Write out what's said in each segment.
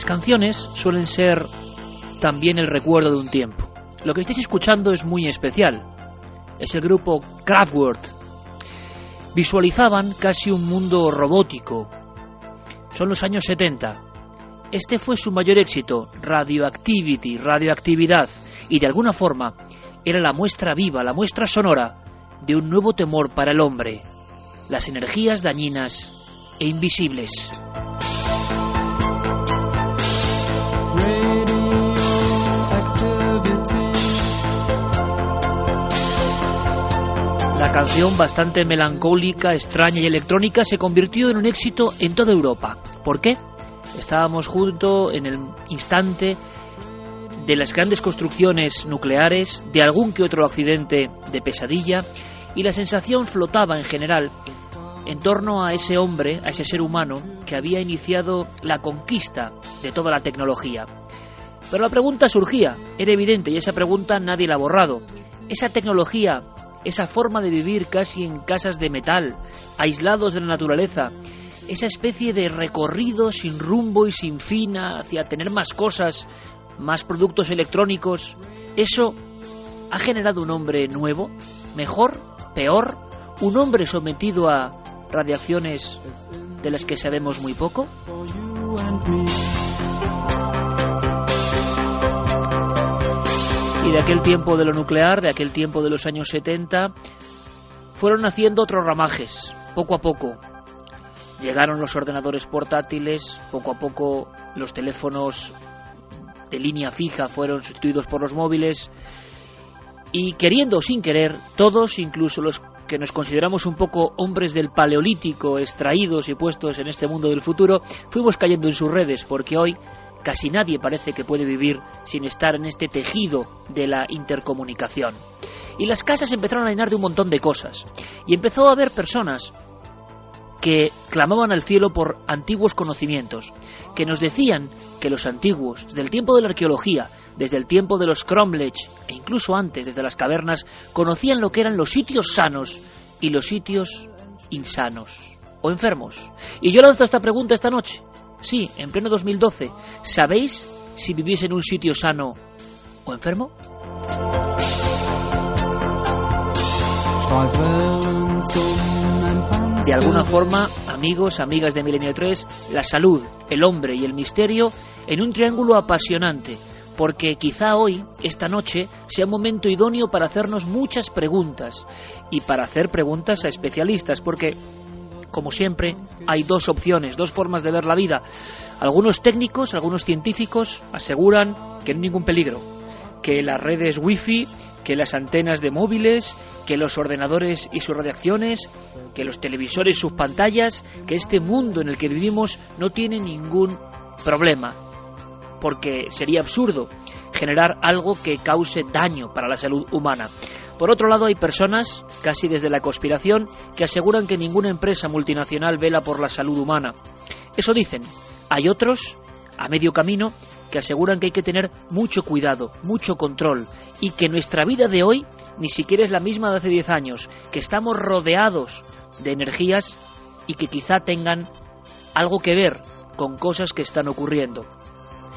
Las canciones suelen ser también el recuerdo de un tiempo. Lo que estáis escuchando es muy especial. Es el grupo Kraftwerk. Visualizaban casi un mundo robótico. Son los años 70. Este fue su mayor éxito, Radioactivity, radioactividad, y de alguna forma era la muestra viva, la muestra sonora de un nuevo temor para el hombre, las energías dañinas e invisibles. La canción, bastante melancólica, extraña y electrónica, se convirtió en un éxito en toda Europa. ¿Por qué? Estábamos junto en el instante de las grandes construcciones nucleares, de algún que otro accidente de pesadilla, y la sensación flotaba en general en torno a ese hombre, a ese ser humano que había iniciado la conquista de toda la tecnología. Pero la pregunta surgía, era evidente, y esa pregunta nadie la ha borrado. Esa tecnología esa forma de vivir casi en casas de metal, aislados de la naturaleza, esa especie de recorrido sin rumbo y sin fin hacia tener más cosas, más productos electrónicos, eso ha generado un hombre nuevo, mejor, peor, un hombre sometido a radiaciones de las que sabemos muy poco. De aquel tiempo de lo nuclear, de aquel tiempo de los años 70, fueron naciendo otros ramajes, poco a poco. Llegaron los ordenadores portátiles, poco a poco los teléfonos de línea fija fueron sustituidos por los móviles y queriendo o sin querer, todos, incluso los que nos consideramos un poco hombres del paleolítico, extraídos y puestos en este mundo del futuro, fuimos cayendo en sus redes, porque hoy Casi nadie parece que puede vivir sin estar en este tejido de la intercomunicación. Y las casas empezaron a llenar de un montón de cosas. Y empezó a haber personas que clamaban al cielo por antiguos conocimientos, que nos decían que los antiguos, desde el tiempo de la arqueología, desde el tiempo de los Cromlech e incluso antes, desde las cavernas, conocían lo que eran los sitios sanos y los sitios insanos o enfermos. Y yo lanzo esta pregunta esta noche. Sí, en pleno 2012. ¿Sabéis si vivís en un sitio sano o enfermo? De alguna forma, amigos, amigas de Milenio 3, la salud, el hombre y el misterio en un triángulo apasionante, porque quizá hoy, esta noche, sea un momento idóneo para hacernos muchas preguntas y para hacer preguntas a especialistas, porque como siempre, hay dos opciones, dos formas de ver la vida. Algunos técnicos, algunos científicos aseguran que no hay ningún peligro, que las redes wifi, que las antenas de móviles, que los ordenadores y sus radiaciones, que los televisores y sus pantallas, que este mundo en el que vivimos no tiene ningún problema, porque sería absurdo generar algo que cause daño para la salud humana. Por otro lado, hay personas, casi desde la conspiración, que aseguran que ninguna empresa multinacional vela por la salud humana. Eso dicen. Hay otros, a medio camino, que aseguran que hay que tener mucho cuidado, mucho control, y que nuestra vida de hoy ni siquiera es la misma de hace 10 años, que estamos rodeados de energías y que quizá tengan algo que ver con cosas que están ocurriendo.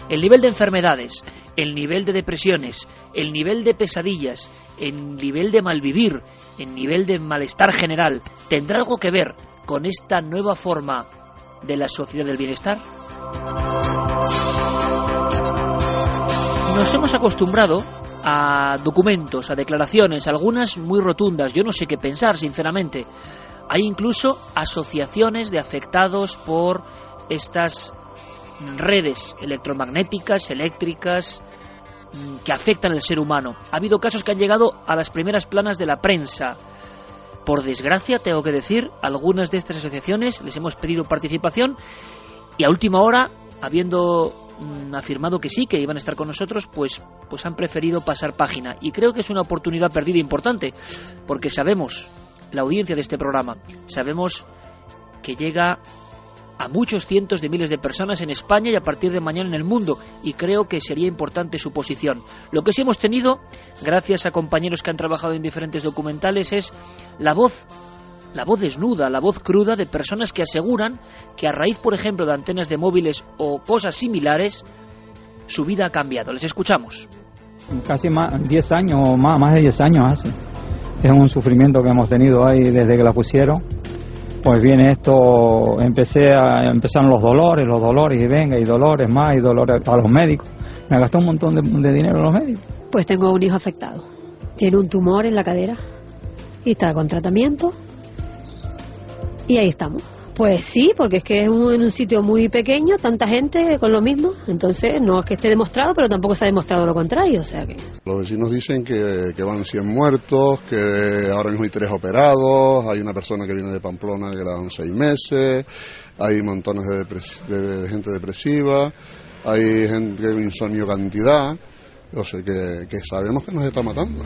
El nivel de enfermedades el nivel de depresiones, el nivel de pesadillas, el nivel de malvivir, el nivel de malestar general, tendrá algo que ver con esta nueva forma de la sociedad del bienestar? Nos hemos acostumbrado a documentos, a declaraciones, algunas muy rotundas, yo no sé qué pensar, sinceramente. Hay incluso asociaciones de afectados por estas redes electromagnéticas, eléctricas, que afectan al ser humano. Ha habido casos que han llegado a las primeras planas de la prensa. Por desgracia, tengo que decir, algunas de estas asociaciones les hemos pedido participación y a última hora, habiendo mm, afirmado que sí, que iban a estar con nosotros, pues, pues han preferido pasar página. Y creo que es una oportunidad perdida importante, porque sabemos, la audiencia de este programa, sabemos que llega a muchos cientos de miles de personas en España y a partir de mañana en el mundo, y creo que sería importante su posición. Lo que sí hemos tenido, gracias a compañeros que han trabajado en diferentes documentales, es la voz la voz desnuda, la voz cruda de personas que aseguran que a raíz, por ejemplo, de antenas de móviles o cosas similares, su vida ha cambiado. Les escuchamos. Casi más, 10 años más, más de 10 años hace. Es un sufrimiento que hemos tenido ahí desde que la pusieron pues viene esto, empecé a, empezaron los dolores, los dolores, y venga, y dolores más, y dolores a los médicos. Me gastó un montón de, de dinero los médicos. Pues tengo un hijo afectado. Tiene un tumor en la cadera y está con tratamiento. Y ahí estamos. Pues sí, porque es que es un, en un sitio muy pequeño, tanta gente con lo mismo, entonces no es que esté demostrado, pero tampoco se ha demostrado lo contrario, o sea que... Los vecinos dicen que, que van 100 muertos, que ahora mismo hay tres operados, hay una persona que viene de Pamplona que le dan 6 meses, hay montones de, depres de gente depresiva, hay gente de insomnio cantidad, o sea que, que sabemos que nos está matando.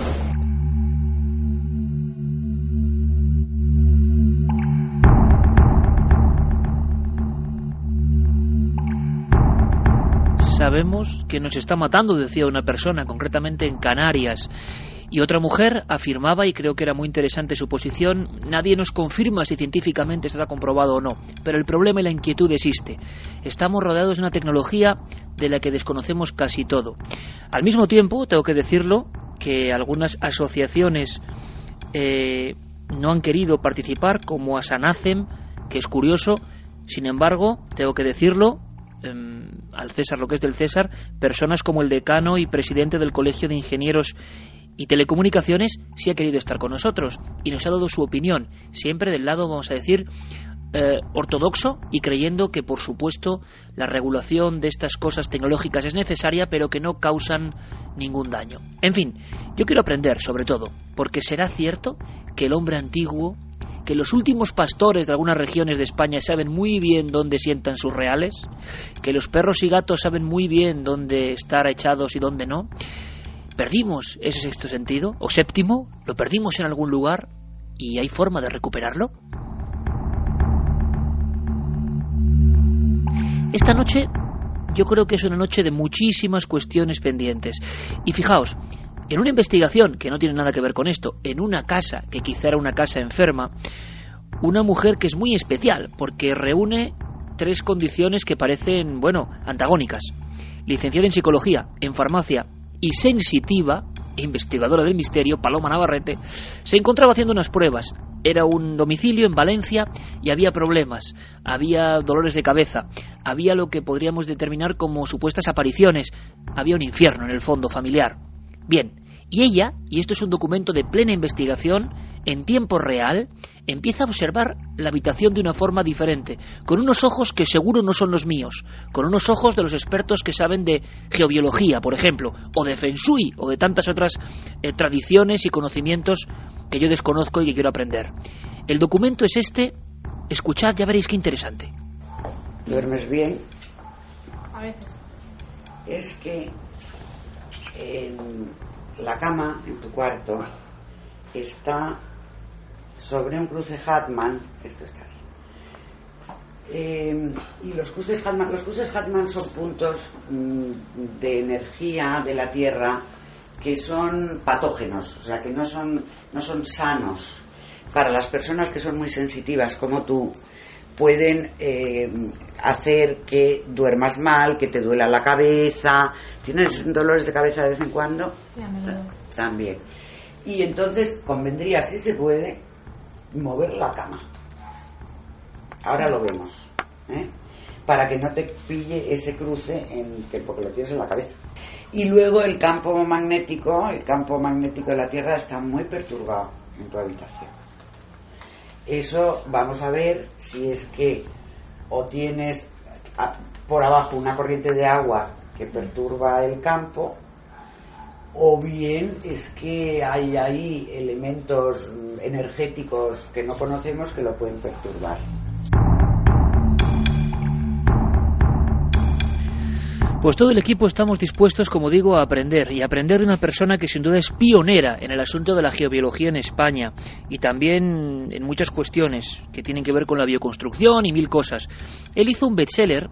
Sabemos que nos está matando, decía una persona, concretamente en Canarias. Y otra mujer afirmaba, y creo que era muy interesante su posición, nadie nos confirma si científicamente está comprobado o no, pero el problema y la inquietud existe. Estamos rodeados de una tecnología de la que desconocemos casi todo. Al mismo tiempo, tengo que decirlo, que algunas asociaciones eh, no han querido participar, como Asanacem, que es curioso, sin embargo, tengo que decirlo, eh, al César lo que es del César, personas como el decano y presidente del Colegio de Ingenieros y Telecomunicaciones sí ha querido estar con nosotros y nos ha dado su opinión, siempre del lado, vamos a decir, eh, ortodoxo y creyendo que, por supuesto, la regulación de estas cosas tecnológicas es necesaria, pero que no causan ningún daño. En fin, yo quiero aprender, sobre todo, porque será cierto que el hombre antiguo que los últimos pastores de algunas regiones de España saben muy bien dónde sientan sus reales, que los perros y gatos saben muy bien dónde estar echados y dónde no. ¿Perdimos ese sexto sentido? ¿O séptimo? ¿Lo perdimos en algún lugar? ¿Y hay forma de recuperarlo? Esta noche yo creo que es una noche de muchísimas cuestiones pendientes. Y fijaos, en una investigación que no tiene nada que ver con esto, en una casa que quizá era una casa enferma, una mujer que es muy especial porque reúne tres condiciones que parecen, bueno, antagónicas. Licenciada en psicología, en farmacia y sensitiva, investigadora del misterio, Paloma Navarrete, se encontraba haciendo unas pruebas. Era un domicilio en Valencia y había problemas, había dolores de cabeza, había lo que podríamos determinar como supuestas apariciones, había un infierno en el fondo familiar. Bien, y ella, y esto es un documento de plena investigación, en tiempo real, empieza a observar la habitación de una forma diferente, con unos ojos que seguro no son los míos, con unos ojos de los expertos que saben de geobiología, por ejemplo, o de Feng Shui, o de tantas otras eh, tradiciones y conocimientos que yo desconozco y que quiero aprender. El documento es este, escuchad, ya veréis qué interesante. ¿Duermes bien? A veces. Es que en la cama, en tu cuarto, está sobre un cruce Hartmann, esto está aquí. Eh, y los cruces Hartmann, los cruces Hartmann son puntos mm, de energía de la Tierra que son patógenos, o sea, que no son, no son sanos para las personas que son muy sensitivas como tú, pueden eh, hacer que duermas mal, que te duela la cabeza. ¿Tienes dolores de cabeza de vez en cuando? Sí. También. Y entonces convendría, si se puede, mover la cama. Ahora lo vemos. ¿eh? Para que no te pille ese cruce en que, porque lo tienes en la cabeza. Y luego el campo magnético, el campo magnético de la Tierra está muy perturbado en tu habitación. Eso vamos a ver si es que o tienes por abajo una corriente de agua que perturba el campo o bien es que hay ahí elementos energéticos que no conocemos que lo pueden perturbar. Pues todo el equipo estamos dispuestos, como digo, a aprender y aprender de una persona que sin duda es pionera en el asunto de la geobiología en España y también en muchas cuestiones que tienen que ver con la bioconstrucción y mil cosas. Él hizo un bestseller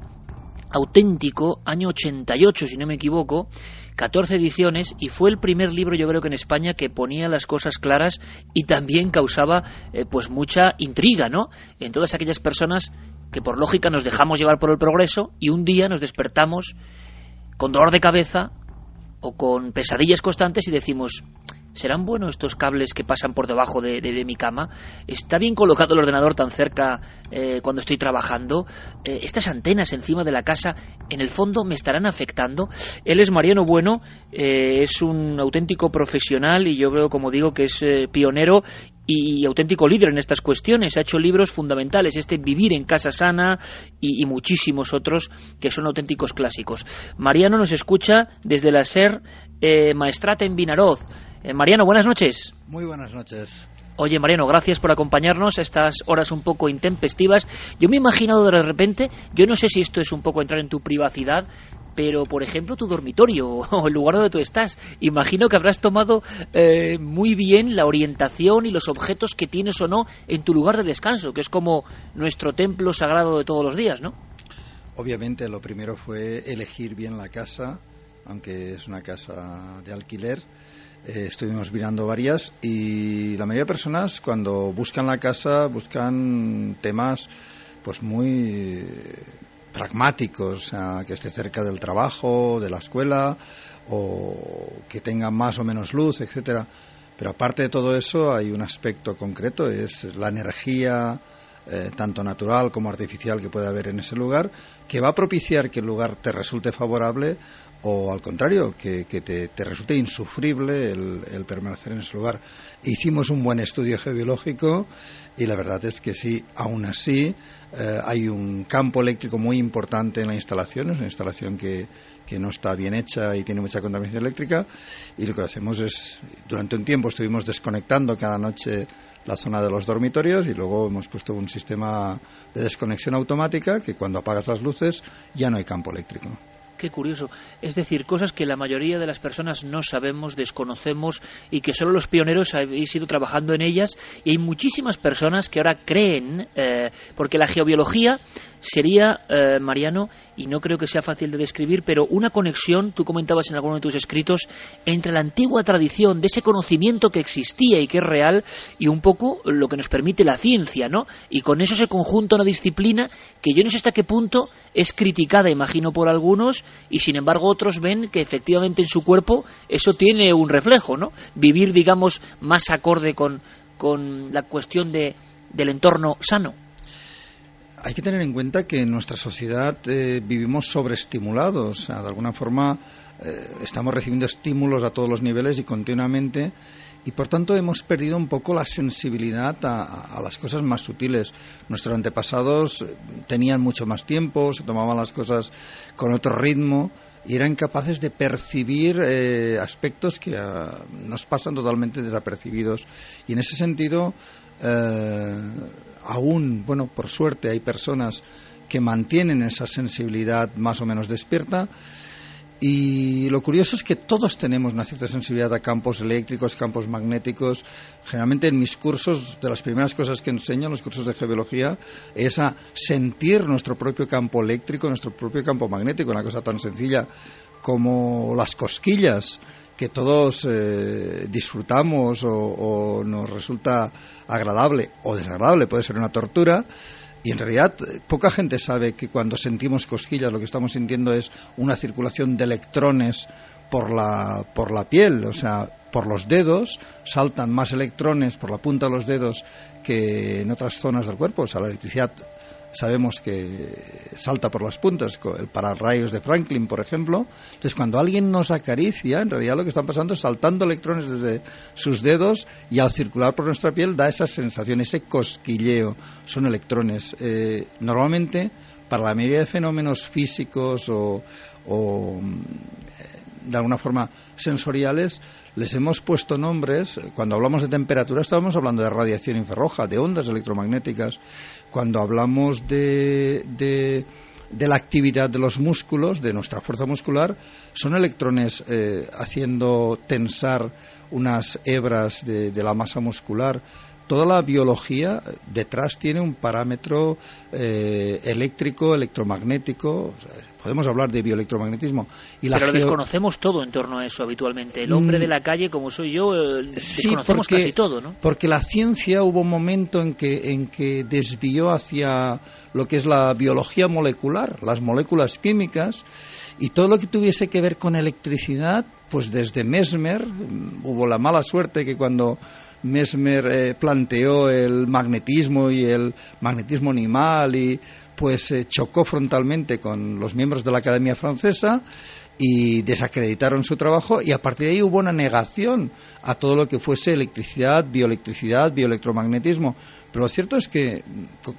auténtico, año 88, si no me equivoco, 14 ediciones y fue el primer libro yo creo que en España que ponía las cosas claras y también causaba eh, pues mucha intriga, ¿no? En todas aquellas personas que por lógica nos dejamos llevar por el progreso y un día nos despertamos con dolor de cabeza o con pesadillas constantes y decimos, ¿serán buenos estos cables que pasan por debajo de, mi cama? ¿Está bien colocado el ordenador tan cerca eh, cuando estoy trabajando? Eh, ¿Estas antenas encima de la casa en el fondo me estarán afectando? Él es Mariano Bueno, eh, es un auténtico profesional y yo creo, como digo, que es eh, pionero y auténtico líder en estas cuestiones. Ha hecho libros fundamentales, este Vivir en Casa Sana y, muchísimos otros que son auténticos clásicos. Mariano nos escucha desde la SER eh, Maestrata en Vinaroz. Eh, Mariano, buenas noches. Muy buenas noches. Oye, Mariano, gracias por acompañarnos a estas horas un poco intempestivas. Yo me he imaginado de repente, yo no sé si esto es un poco entrar en tu privacidad, pero por ejemplo tu dormitorio o el lugar donde tú estás. Imagino que habrás tomado eh, muy bien la orientación y los objetos que tienes o no en tu lugar de descanso, que es como nuestro templo sagrado de todos los días, ¿no? Obviamente lo primero fue elegir bien la casa, aunque es una casa de alquiler. Eh, estuvimos mirando varias y la mayoría de personas cuando buscan la casa buscan temas pues muy pragmáticos, o sea, que esté cerca del trabajo, de la escuela o que tenga más o menos luz, etcétera. Pero aparte de todo eso hay un aspecto concreto, es la energía eh, tanto natural como artificial que puede haber en ese lugar, que va a propiciar que el lugar te resulte favorable o al contrario, que, te, te resulte insufrible el, el permanecer en ese lugar. Hicimos un buen estudio geobiológico y la verdad es que sí, aún así eh, hay un campo eléctrico muy importante en la instalación, es una instalación que, que no está bien hecha y tiene mucha contaminación eléctrica y lo que hacemos es, durante un tiempo estuvimos desconectando cada noche la zona de los dormitorios y luego hemos puesto un sistema de desconexión automática que cuando apagas las luces ya no hay campo eléctrico. Qué curioso. Es decir, cosas que la mayoría de las personas no sabemos, desconocemos y que solo los pioneros habéis ido trabajando en ellas. Y hay muchísimas personas que ahora creen, eh, porque la geobiología sería, eh, Mariano, y no creo que sea fácil de describir, pero una conexión, tú comentabas en alguno de tus escritos, entre la antigua tradición de ese conocimiento que existía y que es real y un poco lo que nos permite la ciencia, ¿no? Y con eso se conjunta una disciplina que yo no sé hasta qué punto es criticada, imagino, por algunos y sin embargo otros ven que efectivamente en su cuerpo eso tiene un reflejo, ¿no? Vivir, digamos, más acorde con, con la cuestión de, del entorno sano. Hay que tener en cuenta que en nuestra sociedad eh, vivimos sobreestimulados, o sea, de alguna forma eh, estamos recibiendo estímulos a todos los niveles y continuamente y por tanto hemos perdido un poco la sensibilidad a, a, las cosas más sutiles. Nuestros antepasados tenían mucho más tiempo, se tomaban las cosas con otro ritmo y eran capaces de percibir eh, aspectos que uh, nos pasan totalmente desapercibidos. Y en ese sentido, eh, aún, bueno, por suerte hay personas que mantienen esa sensibilidad más o menos despierta. Y lo curioso es que todos tenemos una cierta sensibilidad a campos eléctricos, campos magnéticos. Generalmente en mis cursos, de las primeras cosas que enseño, en los cursos de geología, es a sentir nuestro propio campo eléctrico, nuestro propio campo magnético, una cosa tan sencilla como las cosquillas que todos eh, disfrutamos o, o, nos resulta agradable o desagradable, puede ser una tortura. Y en realidad poca gente sabe que cuando sentimos cosquillas lo que estamos sintiendo es una circulación de electrones por la, por la piel, o sea, por los dedos, saltan más electrones por la punta de los dedos que en otras zonas del cuerpo, o sea, la electricidad sabemos que salta por las puntas, el pararrayos de Franklin, por ejemplo. Entonces, cuando alguien nos acaricia, en realidad lo que está pasando es saltando electrones desde sus dedos y al circular por nuestra piel da esa sensación, ese cosquilleo. Son electrones. Eh, normalmente, para la mayoría de fenómenos físicos o, o mm, de alguna forma sensoriales, les hemos puesto nombres. Cuando hablamos de temperatura, estábamos hablando de radiación infrarroja, de ondas electromagnéticas cuando hablamos de, de, la actividad de los músculos, de nuestra fuerza muscular, son electrones eh, haciendo tensar unas hebras de, de la masa muscular toda la biología detrás tiene un parámetro eh, eléctrico, electromagnético. podemos hablar de bioelectromagnetismo. Y Pero lo desconocemos todo en torno a eso habitualmente. El hombre mm. de la calle, como soy yo, eh, desconocemos casi todo, ¿no? Porque la ciencia hubo un momento en que, en que desvió hacia lo que es la biología molecular, las moléculas químicas, y todo lo que tuviese que ver con electricidad, pues desde Mesmer mm, hubo la mala suerte que cuando Mesmer eh, planteó el magnetismo y el magnetismo animal y pues eh, chocó frontalmente con los miembros de la Academia Francesa y desacreditaron su trabajo y a partir de ahí hubo una negación a todo lo que fuese electricidad, bioelectricidad, bioelectromagnetismo. Pero lo cierto es que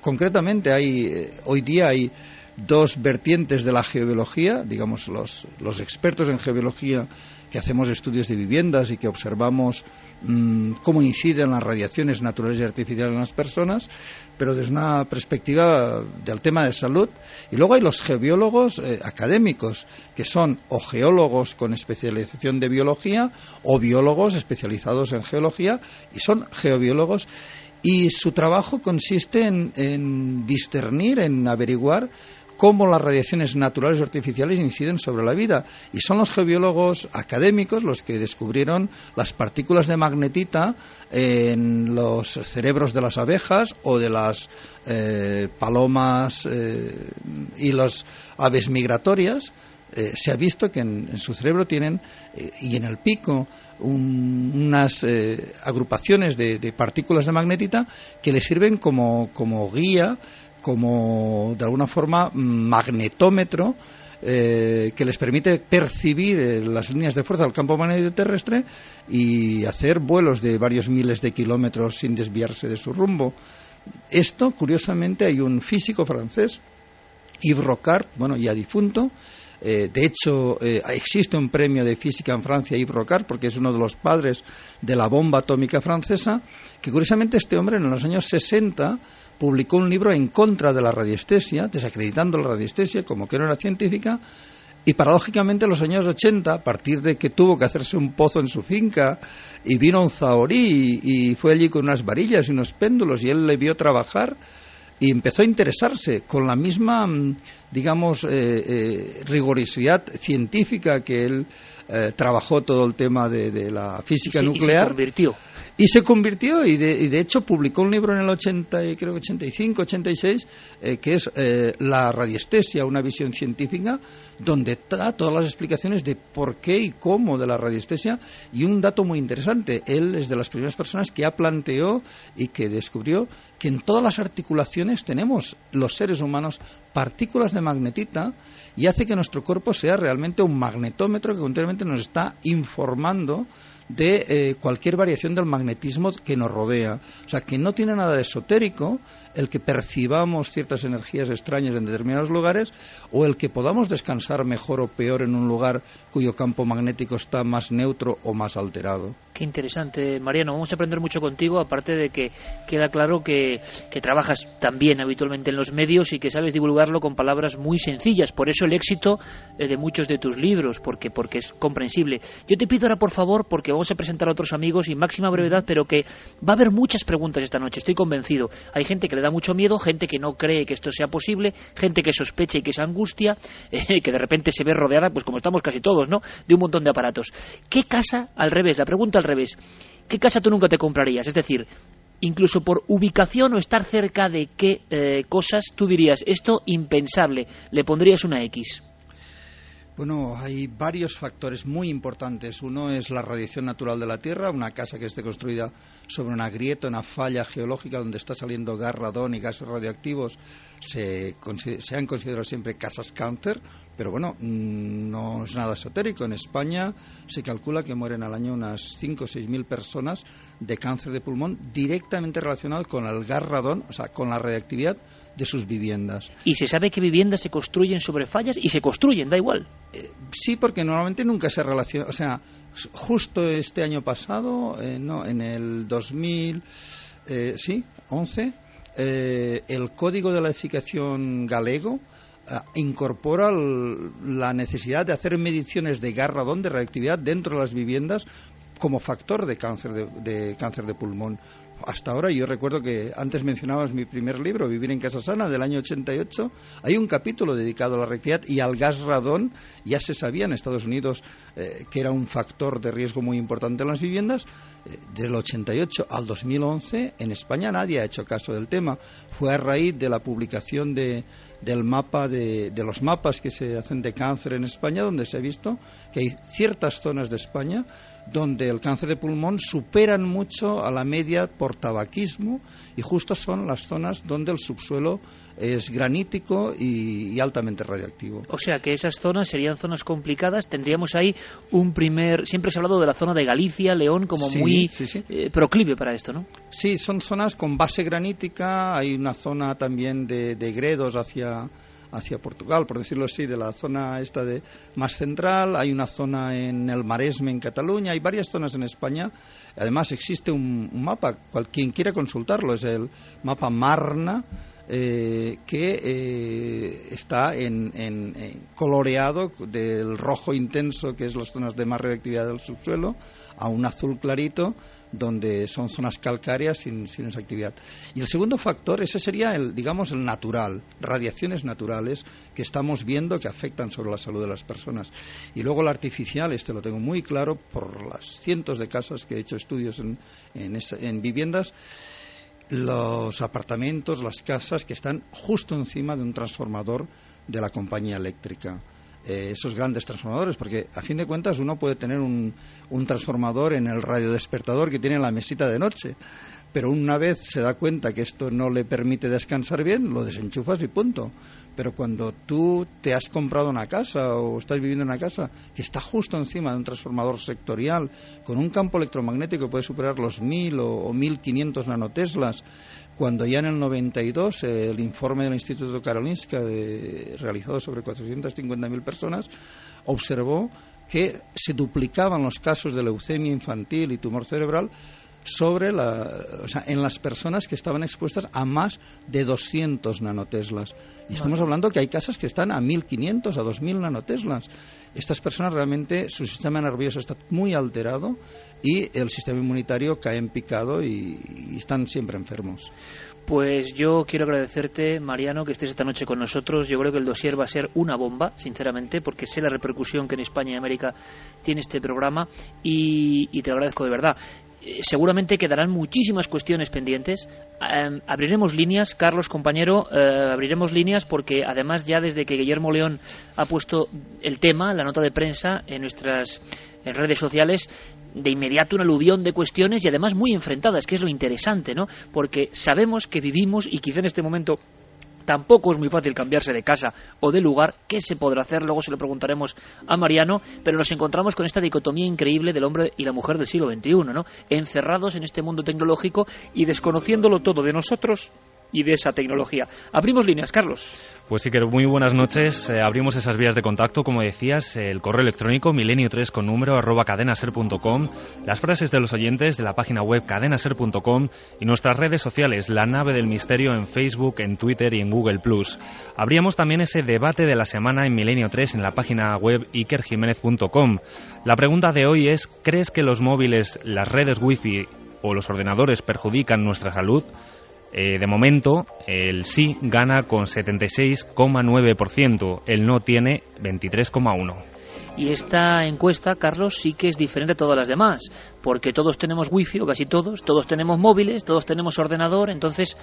concretamente hay eh, hoy día hay dos vertientes de la geobiología, digamos los, los expertos en geobiología que hacemos estudios de viviendas y que observamos mm, cómo inciden las radiaciones naturales y artificiales en las personas, pero desde una perspectiva del tema de salud. Y luego hay los geobiólogos eh, académicos, que son o geólogos con especialización de biología o biólogos especializados en geología y son geobiólogos y su trabajo consiste en discernir, en averiguar cómo las radiaciones naturales y artificiales inciden sobre la vida. Y son los geobiólogos académicos los que descubrieron las partículas de magnetita en los cerebros de las abejas o de las eh, palomas eh, y las aves migratorias. Eh, se ha visto que en, su cerebro tienen y en el pico unas agrupaciones de, de, partículas de magnetita que le sirven como guía como de alguna forma magnetómetro eh, que les permite percibir eh, las líneas de fuerza del campo magnético terrestre y hacer vuelos de varios miles de kilómetros sin desviarse de su rumbo. Esto, curiosamente, hay un físico francés, Yves Rocard, bueno, ya difunto, eh, de hecho, existe un premio de física en Francia, Yves Rocard, porque es uno de los padres de la bomba atómica francesa, que curiosamente este hombre en los años 60 publicó un libro en contra de la radiestesia, desacreditando la radiestesia como que no era científica, y paradójicamente en los años 80, a partir de que tuvo que hacerse un pozo en su finca, y vino un zahorí y, fue allí con unas varillas y unos péndulos, y él le vio trabajar, y empezó a interesarse con la misma, mm, digamos, eh, eh, rigorosidad científica que él eh, trabajó todo el tema de, la física nuclear. Y se convirtió, y de, hecho publicó un libro en el 80, creo que 85, 86, eh, que es eh, La radiestesia, una visión científica, donde da todas las explicaciones de por qué y cómo de la radiestesia. Y un dato muy interesante, él es de las primeras personas que ha planteado y que descubrió que en todas las articulaciones tenemos los seres humanos partículas de magnetita y hace que nuestro cuerpo sea realmente un magnetómetro que continuamente nos está informando de eh, cualquier variación del magnetismo que nos rodea. O sea, que no tiene nada de esotérico el que percibamos ciertas energías extrañas en determinados lugares o el que podamos descansar mejor o peor en un lugar cuyo campo magnético está más neutro o más alterado. Qué interesante, Mariano. Vamos a aprender mucho contigo, aparte de que queda claro que, que trabajas también habitualmente en los medios y que sabes divulgarlo con palabras muy sencillas. Por eso el éxito eh, de muchos de tus libros, porque, porque es comprensible. Yo te pido ahora, por favor, porque vamos a presentar a otros amigos y máxima brevedad, pero que va a haber muchas preguntas esta noche, estoy convencido. Hay gente que le da mucho miedo, gente que no cree que esto sea posible, gente que sospecha y que se angustia, eh, que de repente se ve rodeada, pues como estamos casi todos, ¿no?, de un montón de aparatos. ¿Qué casa, al revés, la pregunta al revés, ¿qué casa tú nunca te comprarías? Es decir, incluso por ubicación o estar cerca de qué eh, cosas tú dirías, esto impensable, le pondrías una X? Bueno, hay varios factores muy importantes. Uno es la radiación natural de la Tierra, una casa que esté construida sobre una grieta, una falla geológica donde está saliendo gas, radón y gases radioactivos. Se, se han considerado siempre casas cáncer, pero bueno, mm, no es nada esotérico. En España se calcula que mueren al año unas 5 o 6 mil personas de cáncer de pulmón directamente relacionado con el gas radón, o sea, con la radiactividad de sus viviendas. ¿Y se sabe que viviendas se construyen sobre fallas? Y se construyen, da igual. Eh, sí, porque normalmente nunca se relaciona. O sea, justo este año pasado, eh, no, en el 2000, eh, sí, 11, el Código de la Edificación galego incorpora la necesidad de hacer mediciones de gas radón, de reactividad dentro de las viviendas como factor de cáncer de cáncer de pulmón hasta ahora. Yo recuerdo que antes mencionabas mi primer libro, Vivir en Casa Sana, del año 88. Hay un capítulo dedicado a la reactividad y al gas radón. Ya se sabía en Estados Unidos eh, que era un factor de riesgo muy importante en las viviendas. Eh, del 88 al 2011, en España nadie ha hecho caso del tema. Fue a raíz de la publicación de, del mapa de, de, los mapas que se hacen de cáncer en España, donde se ha visto que hay ciertas zonas de España donde el cáncer de pulmón superan mucho a la media por tabaquismo y justo son las zonas donde el subsuelo es granítico y, altamente radioactivo. O sea que esas zonas serían zonas complicadas. Tendríamos ahí un primer. Siempre se ha hablado de la zona de Galicia, León, como muy eh, proclive para esto, ¿no? Sí, son zonas con base granítica. Hay una zona también de, de gredos hacia hacia Portugal, por decirlo así, de la zona esta de más central, hay una zona en el Maresme, en Cataluña, hay varias zonas en España. Además existe un, mapa, quien quiera consultarlo, es el mapa Marna, eh, que eh, está en, coloreado del rojo intenso, que es las zonas de más reactividad del subsuelo, a un azul clarito, donde son zonas calcáreas sin, esa actividad. Y el segundo factor, ese sería el, digamos, el natural, radiaciones naturales que estamos viendo que afectan sobre la salud de las personas. Y luego el artificial, este lo tengo muy claro por las cientos de casas que he hecho estudios en, en viviendas, los apartamentos, las casas que están justo encima de un transformador de la compañía eléctrica. Eh, esos grandes transformadores, porque a fin de cuentas uno puede tener un, un transformador en el radiodespertador que tiene en la mesita de noche, pero una vez se da cuenta que esto no le permite descansar bien, lo desenchufas y punto. Pero cuando tú te has comprado una casa o estás viviendo en una casa que está justo encima de un transformador sectorial con un campo electromagnético que puede superar los 1000 o, o 1500 nanoteslas, cuando ya en el 92 eh, el informe del Instituto Karolinska realizado sobre 450.000 personas observó que se duplicaban los casos de leucemia infantil y tumor cerebral sobre la, o sea, en las personas que estaban expuestas a más de 200 nanoteslas. Y estamos hablando que hay casas que están a 1500, a 2000 nanoteslas. Estas personas realmente, su sistema nervioso está muy alterado y el sistema inmunitario cae en picado y, están siempre enfermos. Pues yo quiero agradecerte, Mariano, que estés esta noche con nosotros. Yo creo que el dossier va a ser una bomba, sinceramente, porque sé la repercusión que en España y América tiene este programa y, y te lo agradezco de verdad. Eh, seguramente quedarán muchísimas cuestiones pendientes. Em, abriremos líneas, Carlos, compañero, eh, abriremos líneas porque además ya desde que Guillermo León ha puesto el tema, la nota de prensa en nuestras redes sociales, de inmediato un aluvión de cuestiones y además muy enfrentadas, que es lo interesante, ¿no? Porque sabemos que vivimos y quizá en este momento Tampoco es muy fácil cambiarse de casa o de lugar. ¿Qué se podrá hacer? Luego se lo preguntaremos a Mariano. Pero nos encontramos con esta dicotomía increíble del hombre y la mujer del siglo XXI, ¿no? Encerrados en este mundo tecnológico y desconociéndolo todo de nosotros y de esa tecnología. Abrimos líneas, Carlos. Pues sí, que muy buenas noches. Eh, abrimos esas vías de contacto, como decías, el correo electrónico milenio3 con número arroba cadenaser.com, las frases de los oyentes de la página web cadenaser.com y nuestras redes sociales, la nave del misterio en Facebook, en Twitter y en Google Plus. Abríamos también ese debate de la semana en Milenio 3 en la página web ikerjiménez.com. La pregunta de hoy es, ¿crees que los móviles, las redes wifi o los ordenadores perjudican nuestra salud? Eh, de momento, el sí gana con 76,9%, el no tiene 23,1%. Y esta encuesta, Carlos, sí que es diferente a todas las demás, porque todos tenemos wifi, o casi todos, todos tenemos móviles, todos tenemos ordenador, entonces,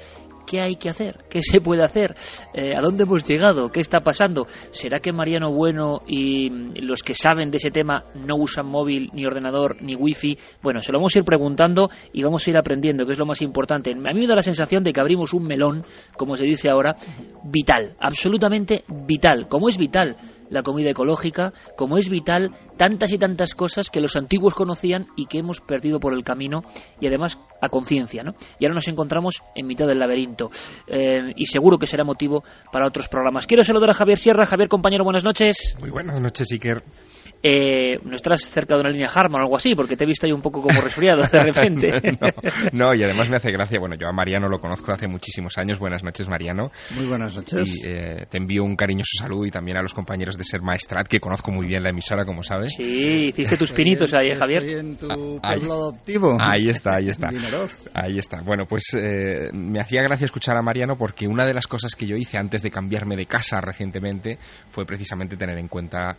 ¿qué hay que hacer? ¿Qué se puede hacer? Eh, ¿A dónde hemos llegado? ¿Qué está pasando? ¿Será que Mariano Bueno y los que saben de ese tema no usan móvil, ni ordenador, ni wifi? Bueno, se lo vamos a ir preguntando y vamos a ir aprendiendo, que es lo más importante. A mí me da la sensación de que abrimos un melón, como se dice ahora, vital, absolutamente vital, como es vital la comida ecológica, como es vital tantas y tantas cosas que los antiguos conocían y que hemos perdido por el camino y además a conciencia. ¿no? Y ahora nos encontramos en mitad del laberinto eh, y seguro que será motivo para otros programas. Quiero saludar a Javier Sierra. Javier, compañero, buenas noches. Muy buenas noches, Iker. Eh, no estás cerca de una línea Harman o algo así, porque te he visto ahí un poco como resfriado de repente. no, y además me hace gracia. Bueno, yo a Mariano lo conozco hace muchísimos años. Buenas noches, Mariano. Muy buenas noches. Y eh, te envío un cariñoso saludo y también a los compañeros de Ser Maestrat, que conozco muy bien la emisora, como sabes. Sí, hiciste tus pinitos ahí, Javier. en tu ah, pueblo adoptivo. Ahí está, ahí está. ahí está. Bueno, pues eh, me hacía gracia escuchar a Mariano porque una de las cosas que yo hice antes de cambiarme de casa recientemente fue precisamente tener en cuenta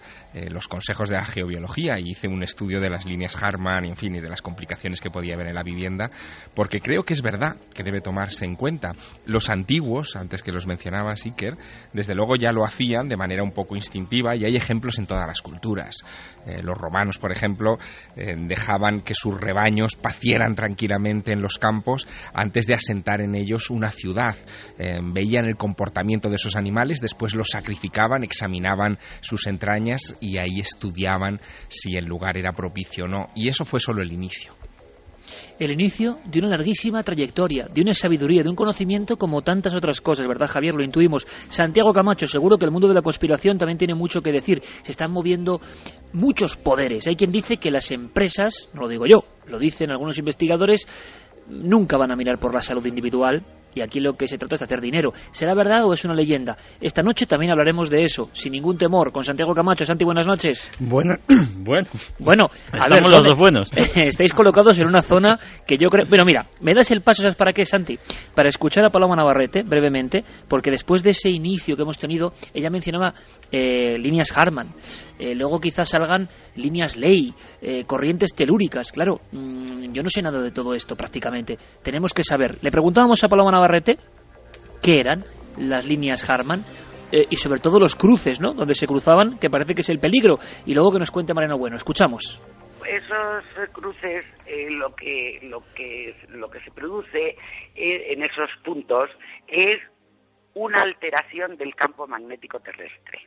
los consejos de la geobiología y hice un estudio de las líneas Harman, en fin, y de las complicaciones que podía haber en la vivienda, porque creo que es verdad que debe tomarse en cuenta. Los antiguos, antes que los mencionaba Iker, desde luego ya lo hacían de manera un poco instintiva y hay ejemplos en todas las culturas. Eh, los romanos, por ejemplo, eh, dejaban que sus rebaños pacieran tranquilamente en los campos antes de asentar en ellos una ciudad. Eh, veían el comportamiento de esos animales, después los sacrificaban, examinaban sus entrañas y ahí estudiaban si el lugar era propicio o no. Y eso fue solo el inicio. El inicio de una larguísima trayectoria, de una sabiduría, de un conocimiento como tantas otras cosas, ¿verdad, Javier? Lo intuimos. Santiago Camacho, seguro que el mundo de la conspiración también tiene mucho que decir. Se están moviendo muchos poderes. Hay quien dice que las empresas, no lo digo yo, lo dicen algunos investigadores, nunca van a mirar por la salud individual, y aquí lo que se trata es de hacer dinero. ¿Será verdad o es una leyenda? Esta noche también hablaremos de eso, sin ningún temor, con Santiago Camacho. Santi, buenas noches. Bueno, bueno. Bueno, a ver, los dos buenos. Estáis colocados en una zona que yo creo... Bueno, mira, me das el paso, ¿sabes para qué, Santi? Para escuchar a Paloma Navarrete, brevemente, porque después de ese inicio que hemos tenido, ella mencionaba eh, líneas Harman. Eh, luego quizás salgan líneas ley, eh, corrientes telúricas. Claro, mm, yo no sé nada de todo esto prácticamente. Tenemos que saber. Le preguntábamos a Paloma Navarrete qué eran las líneas Harman. Eh, y sobre todo los cruces, ¿no? Donde se cruzaban, que parece que es el peligro. Y luego que nos cuente Mariano Bueno. Escuchamos esos cruces lo que lo que lo que se produce en esos puntos es una alteración del campo magnético terrestre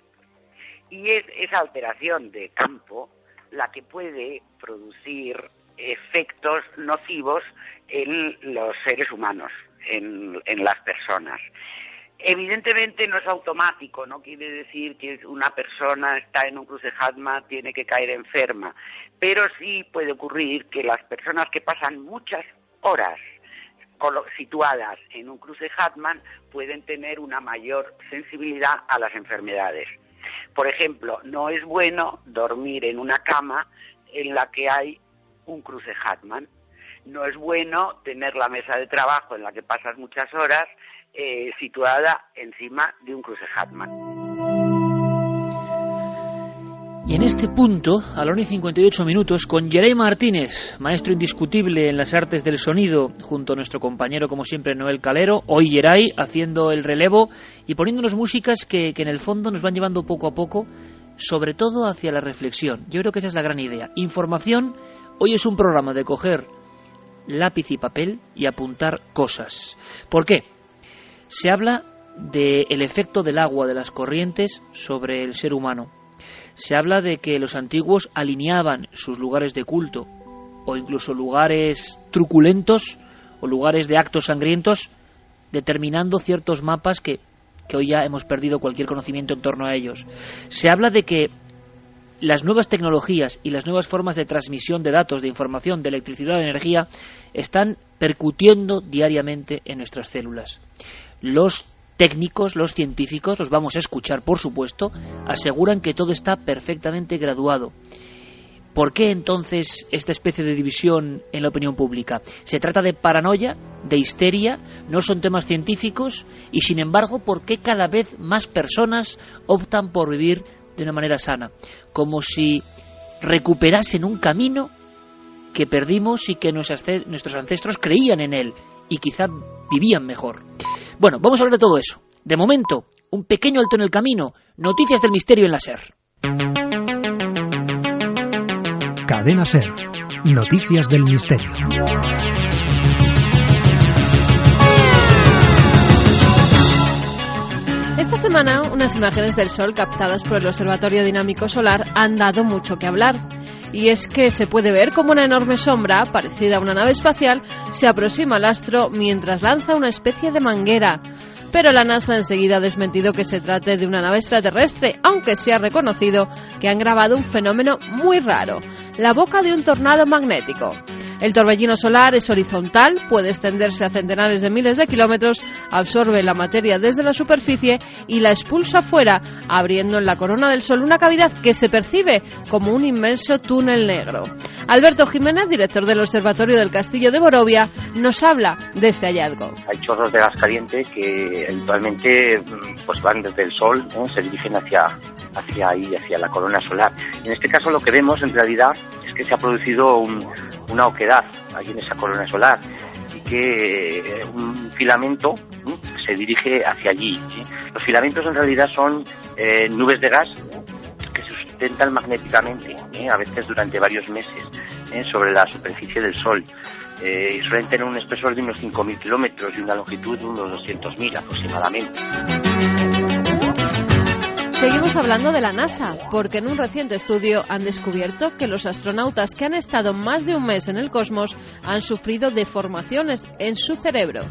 y es esa alteración de campo la que puede producir efectos nocivos en los seres humanos, en, las personas. Evidentemente no es automático, no quiere decir que una persona está en un cruce Hatma tiene que caer enferma, pero sí puede ocurrir que las personas que pasan muchas horas situadas en un cruce Hatman pueden tener una mayor sensibilidad a las enfermedades. Por ejemplo, no es bueno dormir en una cama en la que hay un cruce Hatman. No es bueno tener la mesa de trabajo en la que pasas muchas horas eh, situada encima de un cruce Hatman. Y en este punto, a la hora y 58 minutos, con Jerey Martínez, maestro indiscutible en las artes del sonido, junto a nuestro compañero, como siempre, Noel Calero, hoy Jerey haciendo el relevo y poniéndonos músicas que, que en el fondo nos van llevando poco a poco, sobre todo hacia la reflexión. Yo creo que esa es la gran idea. Información, hoy es un programa de coger lápiz y papel y apuntar cosas. ¿Por qué? Se habla del efecto del agua, de las corrientes sobre el ser humano se habla de que los antiguos alineaban sus lugares de culto o incluso lugares truculentos o lugares de actos sangrientos determinando ciertos mapas que, que hoy ya hemos perdido cualquier conocimiento en torno a ellos. Se habla de que las nuevas tecnologías y las nuevas formas de transmisión de datos, de información, de electricidad, de energía, están percutiendo diariamente en nuestras células. Los técnicos, los científicos, los vamos a escuchar por supuesto, aseguran que todo está perfectamente graduado. ¿Por qué entonces esta especie de división en la opinión pública? ¿Se trata de paranoia, de histeria? ¿No son temas científicos? Y sin embargo, ¿por qué cada vez más personas optan por vivir de una manera sana? Como si recuperasen un camino que perdimos y que nuestros ancestros creían en él y quizá vivían mejor. Bueno, vamos a hablar de todo eso. De momento, un pequeño alto en el camino, noticias del misterio en la SER. Cadena SER, noticias del misterio. Esta semana, unas imágenes del Sol captadas por el Observatorio Dinámico Solar han dado mucho que hablar. Y es que se puede ver como una enorme sombra, parecida a una nave espacial, se aproxima al astro mientras lanza una especie de manguera pero la NASA enseguida ha desmentido que se trate de una nave extraterrestre, aunque se ha reconocido que han grabado un fenómeno muy raro, la boca de un tornado magnético. El torbellino solar es horizontal, puede extenderse a centenares de miles de kilómetros, absorbe la materia desde la superficie y la expulsa fuera, abriendo en la corona del Sol una cavidad que se percibe como un inmenso túnel negro. Alberto Jiménez, director del Observatorio del Castillo de Borovia, nos habla de este hallazgo. Hay chorros de gas caliente que habitualmente mm, pues van desde el Sol, se dirigen hacia, hacia ahí, hacia la corona solar. En este caso lo que vemos en realidad es que se ha producido una oquedad allí en esa corona solar y que eh, un filamento se dirige hacia allí. Los filamentos en realidad son eh, nubes de gas que se sustentan magnéticamente, ¿eh? a veces durante varios meses, sobre la superficie del Sol. y suelen tener un espesor de unos 5.000 kilómetros y una longitud de unos 200.000 aproximadamente. Seguimos hablando de la NASA, porque en un reciente estudio han descubierto que los astronautas que han estado más de un mes en el cosmos han sufrido deformaciones en su cerebro.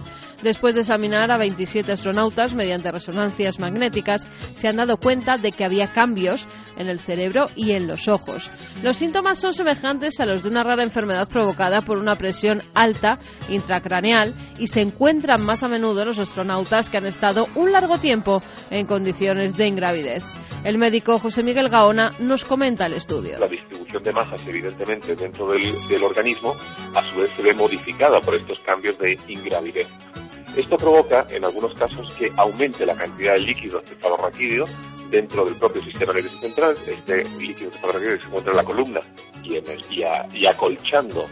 Después de examinar a 27 astronautas mediante resonancias magnéticas, se han dado cuenta de que había cambios en el cerebro y en los ojos. Los síntomas son semejantes a los de una rara enfermedad provocada por una presión alta intracraneal y se encuentran más a menudo en los astronautas que han estado un largo tiempo en condiciones de ingravidez. El médico José Miguel Gaona nos comenta el estudio. La distribución de masas, evidentemente, dentro del, del organismo, a su vez se ve modificada por estos cambios de ingravidez. Esto provoca, en algunos casos, que aumente la cantidad de líquido cefalorraquídeo dentro del propio sistema nervioso central. Este líquido cefalorraquídeo se encuentra en la columna y, en y, acolchando,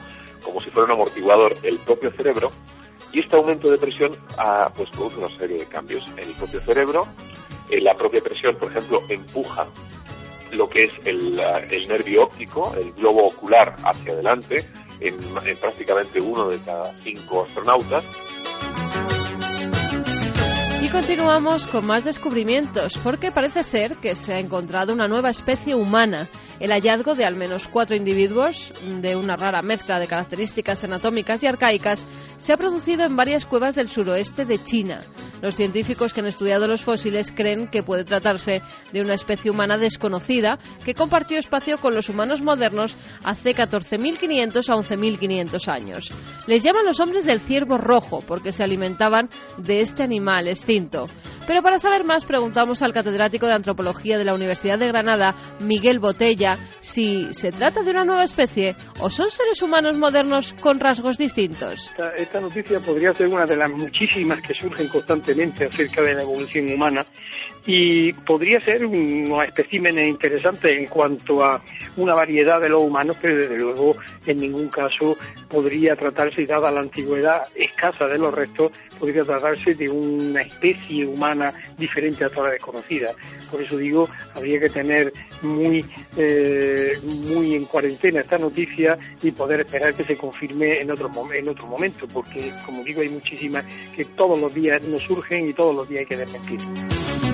como si fuera un amortiguador, el propio cerebro. Y este aumento de presión ah, pues produce una serie de cambios en el propio cerebro. En la propia presión, por ejemplo, empuja lo que es el, ah, el, nervio óptico, el globo ocular hacia adelante, en, en prácticamente uno de cada cinco astronautas y continuamos con más descubrimientos, porque parece ser que se ha encontrado una nueva especie humana. El hallazgo de al menos cuatro individuos de una rara mezcla de características anatómicas y arcaicas se ha producido en varias cuevas del suroeste de China. Los científicos que han estudiado los fósiles creen que puede tratarse de una especie humana desconocida que compartió espacio con los humanos modernos hace 14.500 a 11.500 años. Les llaman los hombres del ciervo rojo porque se alimentaban de este animal pero para saber más, preguntamos al catedrático de antropología de la Universidad de Granada, Miguel Botella, si se trata de una nueva especie o son seres humanos modernos con rasgos distintos. Esta, noticia podría ser una de las muchísimas que surgen constantemente acerca de la evolución humana y podría ser un espécimen interesante en cuanto a una variedad de los humanos, pero desde luego en ningún caso podría tratarse, dada la antigüedad escasa de los restos, podría tratarse de una especie humana diferente a toda la desconocida. Por eso digo, habría que tener muy, eh, muy en cuarentena esta noticia y poder esperar que se confirme en otro, en otro momento, porque como digo, hay muchísimas que todos los días nos surgen y todos los días hay que desmentir.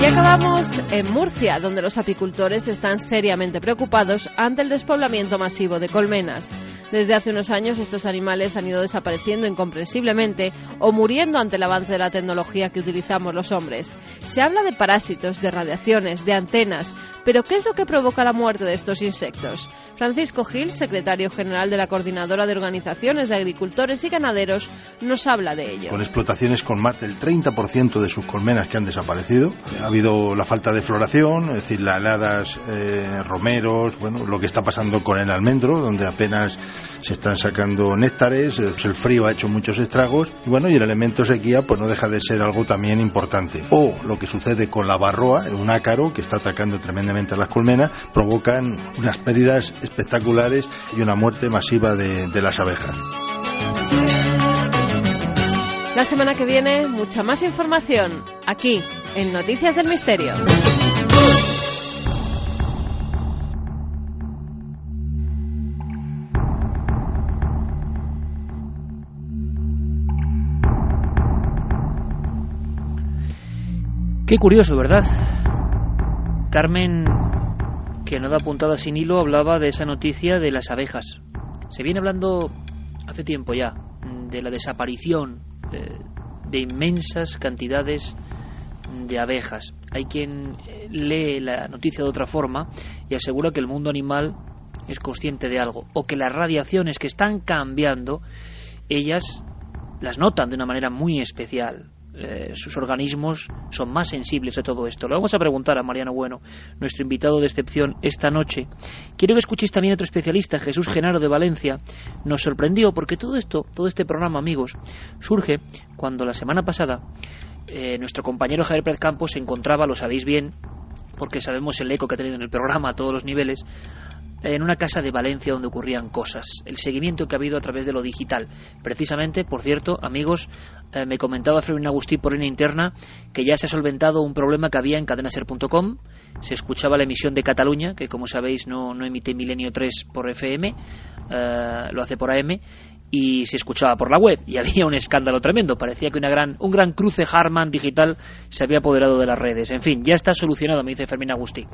Y acabamos en Murcia, donde los apicultores están seriamente preocupados ante el despoblamiento masivo de colmenas. Desde hace unos años estos animales han ido desapareciendo incomprensiblemente o muriendo ante el avance de la tecnología que utilizamos los hombres. Se habla de parásitos, de radiaciones, de antenas, pero ¿qué es lo que provoca la muerte de estos insectos? Francisco Gil, secretario general de la Coordinadora de Organizaciones de Agricultores y Ganaderos, nos habla de ello. Con explotaciones con más del 30% de sus colmenas que han desaparecido. Ha habido la falta de floración, es decir, las heladas, eh, romeros, bueno, lo que está pasando con el almendro, donde apenas se están sacando néctares, el frío ha hecho muchos estragos, y bueno, y el elemento sequía pues no deja de ser algo también importante. O lo que sucede con la barroa, un ácaro que está atacando tremendamente a las colmenas, provocan unas pérdidas espectaculares y una muerte masiva de, de las abejas. La semana que viene, mucha más información aquí en Noticias del Misterio. Qué curioso, ¿verdad? Carmen, que no da puntada sin hilo, hablaba de esa noticia de las abejas. Se viene hablando hace tiempo ya de la desaparición eh, de inmensas cantidades de abejas. Hay quien eh, lee la noticia de otra forma y asegura que el mundo animal es consciente de algo o que las radiaciones que están cambiando, ellas las notan de una manera muy especial. Eh, sus organismos son más sensibles a todo esto. Lo vamos a preguntar a Mariano Bueno, nuestro invitado de excepción esta noche. Quiero que escuchéis también a otro especialista, Jesús Genaro de Valencia. Nos sorprendió porque todo esto, todo este programa, amigos, surge cuando la semana pasada eh, nuestro compañero Javier Pérez Campos se encontraba, lo sabéis bien, porque sabemos el eco que ha tenido en el programa a todos los niveles, en una casa de Valencia donde ocurrían cosas, el seguimiento que ha habido a través de lo digital. Precisamente, por cierto, amigos, eh, me comentaba Fermín Agustí por línea interna que ya se ha solventado un problema que había en cadenaser.com, se escuchaba la emisión de Cataluña, que como sabéis no, no emite Milenio 3 por FM, eh, lo hace por AM, y se escuchaba por la web y había un escándalo tremendo. Parecía que una gran, un gran cruce Harman digital se había apoderado de las redes. En fin, ya está solucionado, me dice Fermín Agustí.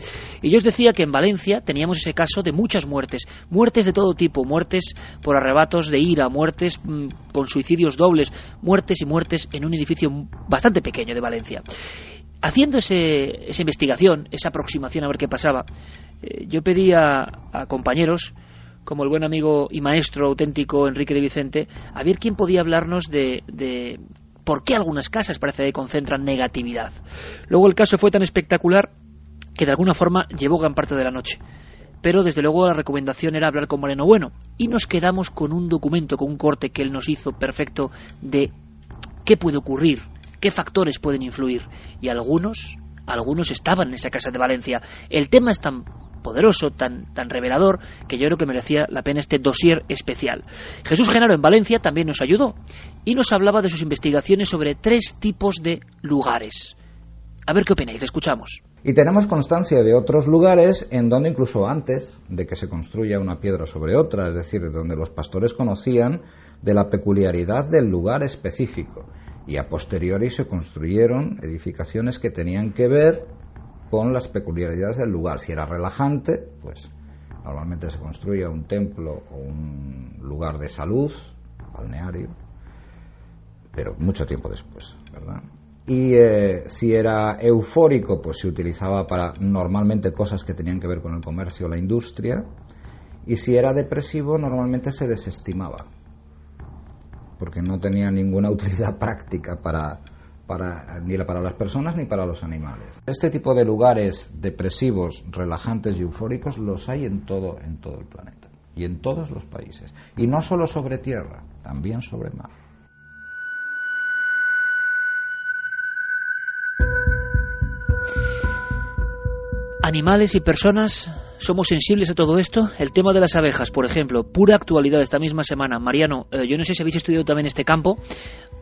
Y yo os decía que en Valencia teníamos ese caso de muchas muertes, muertes de todo tipo, muertes por arrebatos de ira, muertes mmm, con suicidios dobles, muertes y muertes en un edificio bastante pequeño de Valencia. Haciendo ese, esa investigación, esa aproximación a ver qué pasaba, eh, yo pedí a compañeros como el buen amigo y maestro auténtico Enrique de Vicente, a ver quién podía hablarnos de, de por qué algunas casas parece que concentran negatividad. Luego el caso fue tan espectacular que de alguna forma llevó gran parte de la noche. Pero desde luego la recomendación era hablar con Moreno Bueno. Y nos quedamos con un documento, con un corte que él nos hizo perfecto de qué puede ocurrir, qué factores pueden influir. Y algunos, algunos estaban en esa casa de Valencia. El tema es tan poderoso, tan, tan revelador, que yo creo que merecía la pena este dossier especial. Jesús Genaro en Valencia también nos ayudó y nos hablaba de sus investigaciones sobre tres tipos de lugares. A ver qué opináis, escuchamos. Y tenemos constancia de otros lugares en donde incluso antes de que se construya una piedra sobre otra, es decir, donde los pastores conocían de la peculiaridad del lugar específico y a posteriori se construyeron edificaciones que tenían que ver con las peculiaridades del lugar. Si era relajante, pues normalmente se construía un templo o un lugar de salud, balneario, pero mucho tiempo después, ¿verdad? Y eh, si era eufórico, pues se utilizaba para normalmente cosas que tenían que ver con el comercio o la industria. Y si era depresivo, normalmente se desestimaba, porque no tenía ninguna utilidad práctica para, para, ni para las personas ni para los animales. Este tipo de lugares depresivos, relajantes y eufóricos los hay en todo, en todo el planeta y en todos los países. Y no solo sobre tierra, también sobre mar. Animales y personas somos sensibles a todo esto. El tema de las abejas, por ejemplo, pura actualidad esta misma semana. Mariano, eh, yo no sé si habéis estudiado también este campo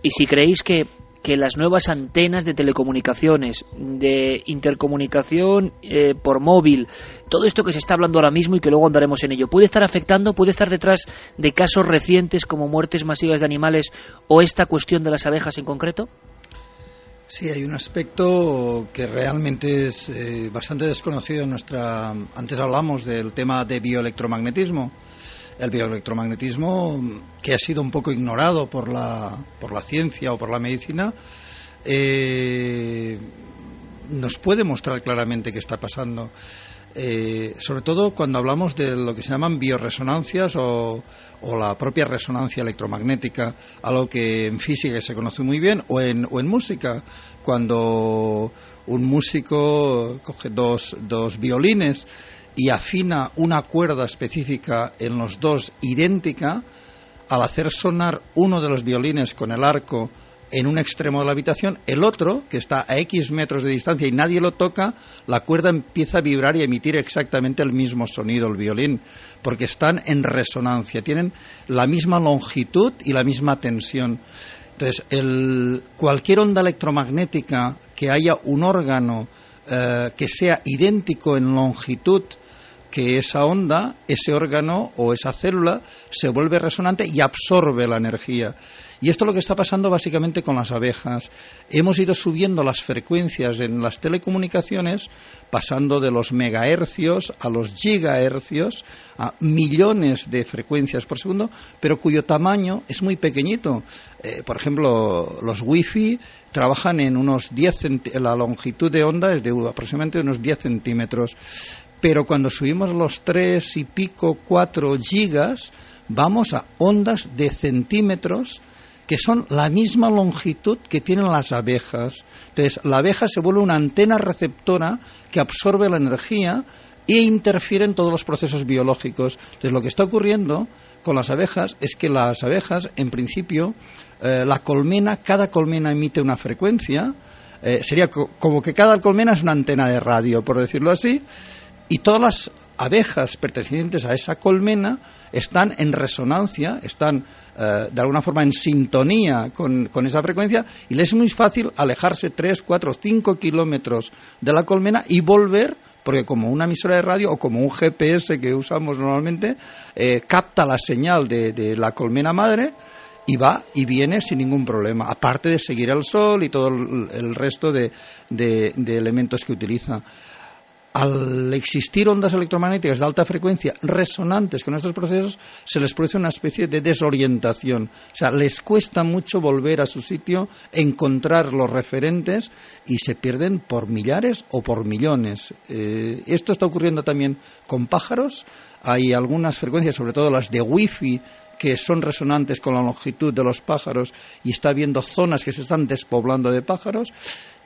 y si creéis que que las nuevas antenas de telecomunicaciones, de intercomunicación eh, por móvil, todo esto que se está hablando ahora mismo y que luego andaremos en ello, puede estar afectando, puede estar detrás de casos recientes como muertes masivas de animales o esta cuestión de las abejas en concreto? Sí, hay un aspecto que realmente es eh, bastante desconocido en nuestra. Antes hablamos del tema de bioelectromagnetismo el bioelectromagnetismo, que ha sido un poco ignorado por la, por la ciencia o por la medicina, eh, nos puede mostrar claramente qué está pasando. Eh, sobre todo cuando hablamos de lo que se llaman bioresonancias o, o, la propia resonancia electromagnética, algo que en física se conoce muy bien, o en, o en música, cuando un músico coge dos, dos violines y afina una cuerda específica en los dos idéntica, al hacer sonar uno de los violines con el arco en un extremo de la habitación, el otro, que está a X metros de distancia y nadie lo toca, la cuerda empieza a vibrar y a emitir exactamente el mismo sonido, el violín, porque están en resonancia, tienen la misma longitud y la misma tensión. Entonces, el, cualquier onda electromagnética que haya un órgano eh, que sea idéntico en longitud que esa onda, ese órgano o esa célula se vuelve resonante y absorbe la energía. Y esto es lo que está pasando básicamente con las abejas. Hemos ido subiendo las frecuencias en las telecomunicaciones, pasando de los megahercios a los gigahercios, a millones de frecuencias por segundo, pero cuyo tamaño es muy pequeñito. Eh, por ejemplo, los wifi trabajan en unos 10 la longitud de onda es de aproximadamente unos 10 centímetros pero cuando subimos los tres y pico, cuatro gigas, vamos a ondas de centímetros que son la misma longitud que tienen las abejas. Entonces, la abeja se vuelve una antena receptora que absorbe la energía e interfiere en todos los procesos biológicos. Entonces, lo que está ocurriendo con las abejas es que las abejas, en principio, eh, la colmena, cada colmena emite una frecuencia, eh, sería como que cada colmena es una antena de radio, por decirlo así, y todas las abejas pertenecientes a esa colmena están en resonancia, están eh, de alguna forma en sintonía con, esa frecuencia y les es muy fácil alejarse 3, 4, 5 kilómetros de la colmena y volver porque como una emisora de radio o como un GPS que usamos normalmente, eh, capta la señal de, la colmena madre y va y viene sin ningún problema, aparte de seguir el sol y todo el, resto de, de elementos que utiliza al existir ondas electromagnéticas de alta frecuencia resonantes con estos procesos, se les produce una especie de desorientación. O sea, les cuesta mucho volver a su sitio, encontrar los referentes y se pierden por millares o por millones. Eh, esto está ocurriendo también con pájaros. Hay algunas frecuencias, sobre todo las de wifi, que son resonantes con la longitud de los pájaros y está habiendo zonas que se están despoblando de pájaros.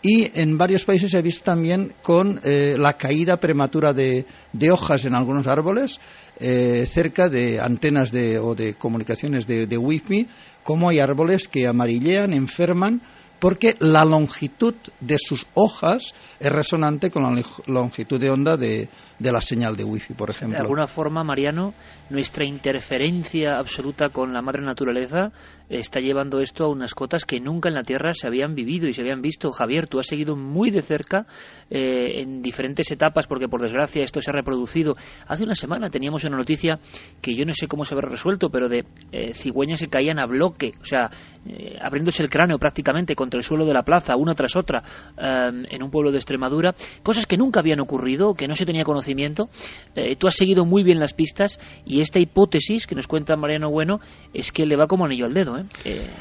Y en varios países se ha visto también con eh, la caída prematura de, hojas en algunos árboles eh, cerca de antenas de, o de comunicaciones de, de wifi, como hay árboles que amarillean, enferman porque la longitud de sus hojas es resonante con la longitud de onda de, la señal de wifi, por ejemplo. De alguna forma, Mariano, nuestra interferencia absoluta con la madre naturaleza está llevando esto a unas cotas que nunca en la Tierra se habían vivido y se habían visto. Javier, tú has seguido muy de cerca eh, en diferentes etapas, porque por desgracia esto se ha reproducido. Hace una semana teníamos una noticia que yo no sé cómo se habrá resuelto, pero de eh, cigüeñas que caían a bloque, o sea, eh, abriéndose el cráneo prácticamente contra el suelo de la plaza, una tras otra, en un pueblo de Extremadura. Cosas que nunca habían ocurrido, que no se tenía conocimiento. tú has seguido muy bien las pistas y esta hipótesis que nos cuenta Mariano Bueno es que le va como anillo al dedo. ¿eh?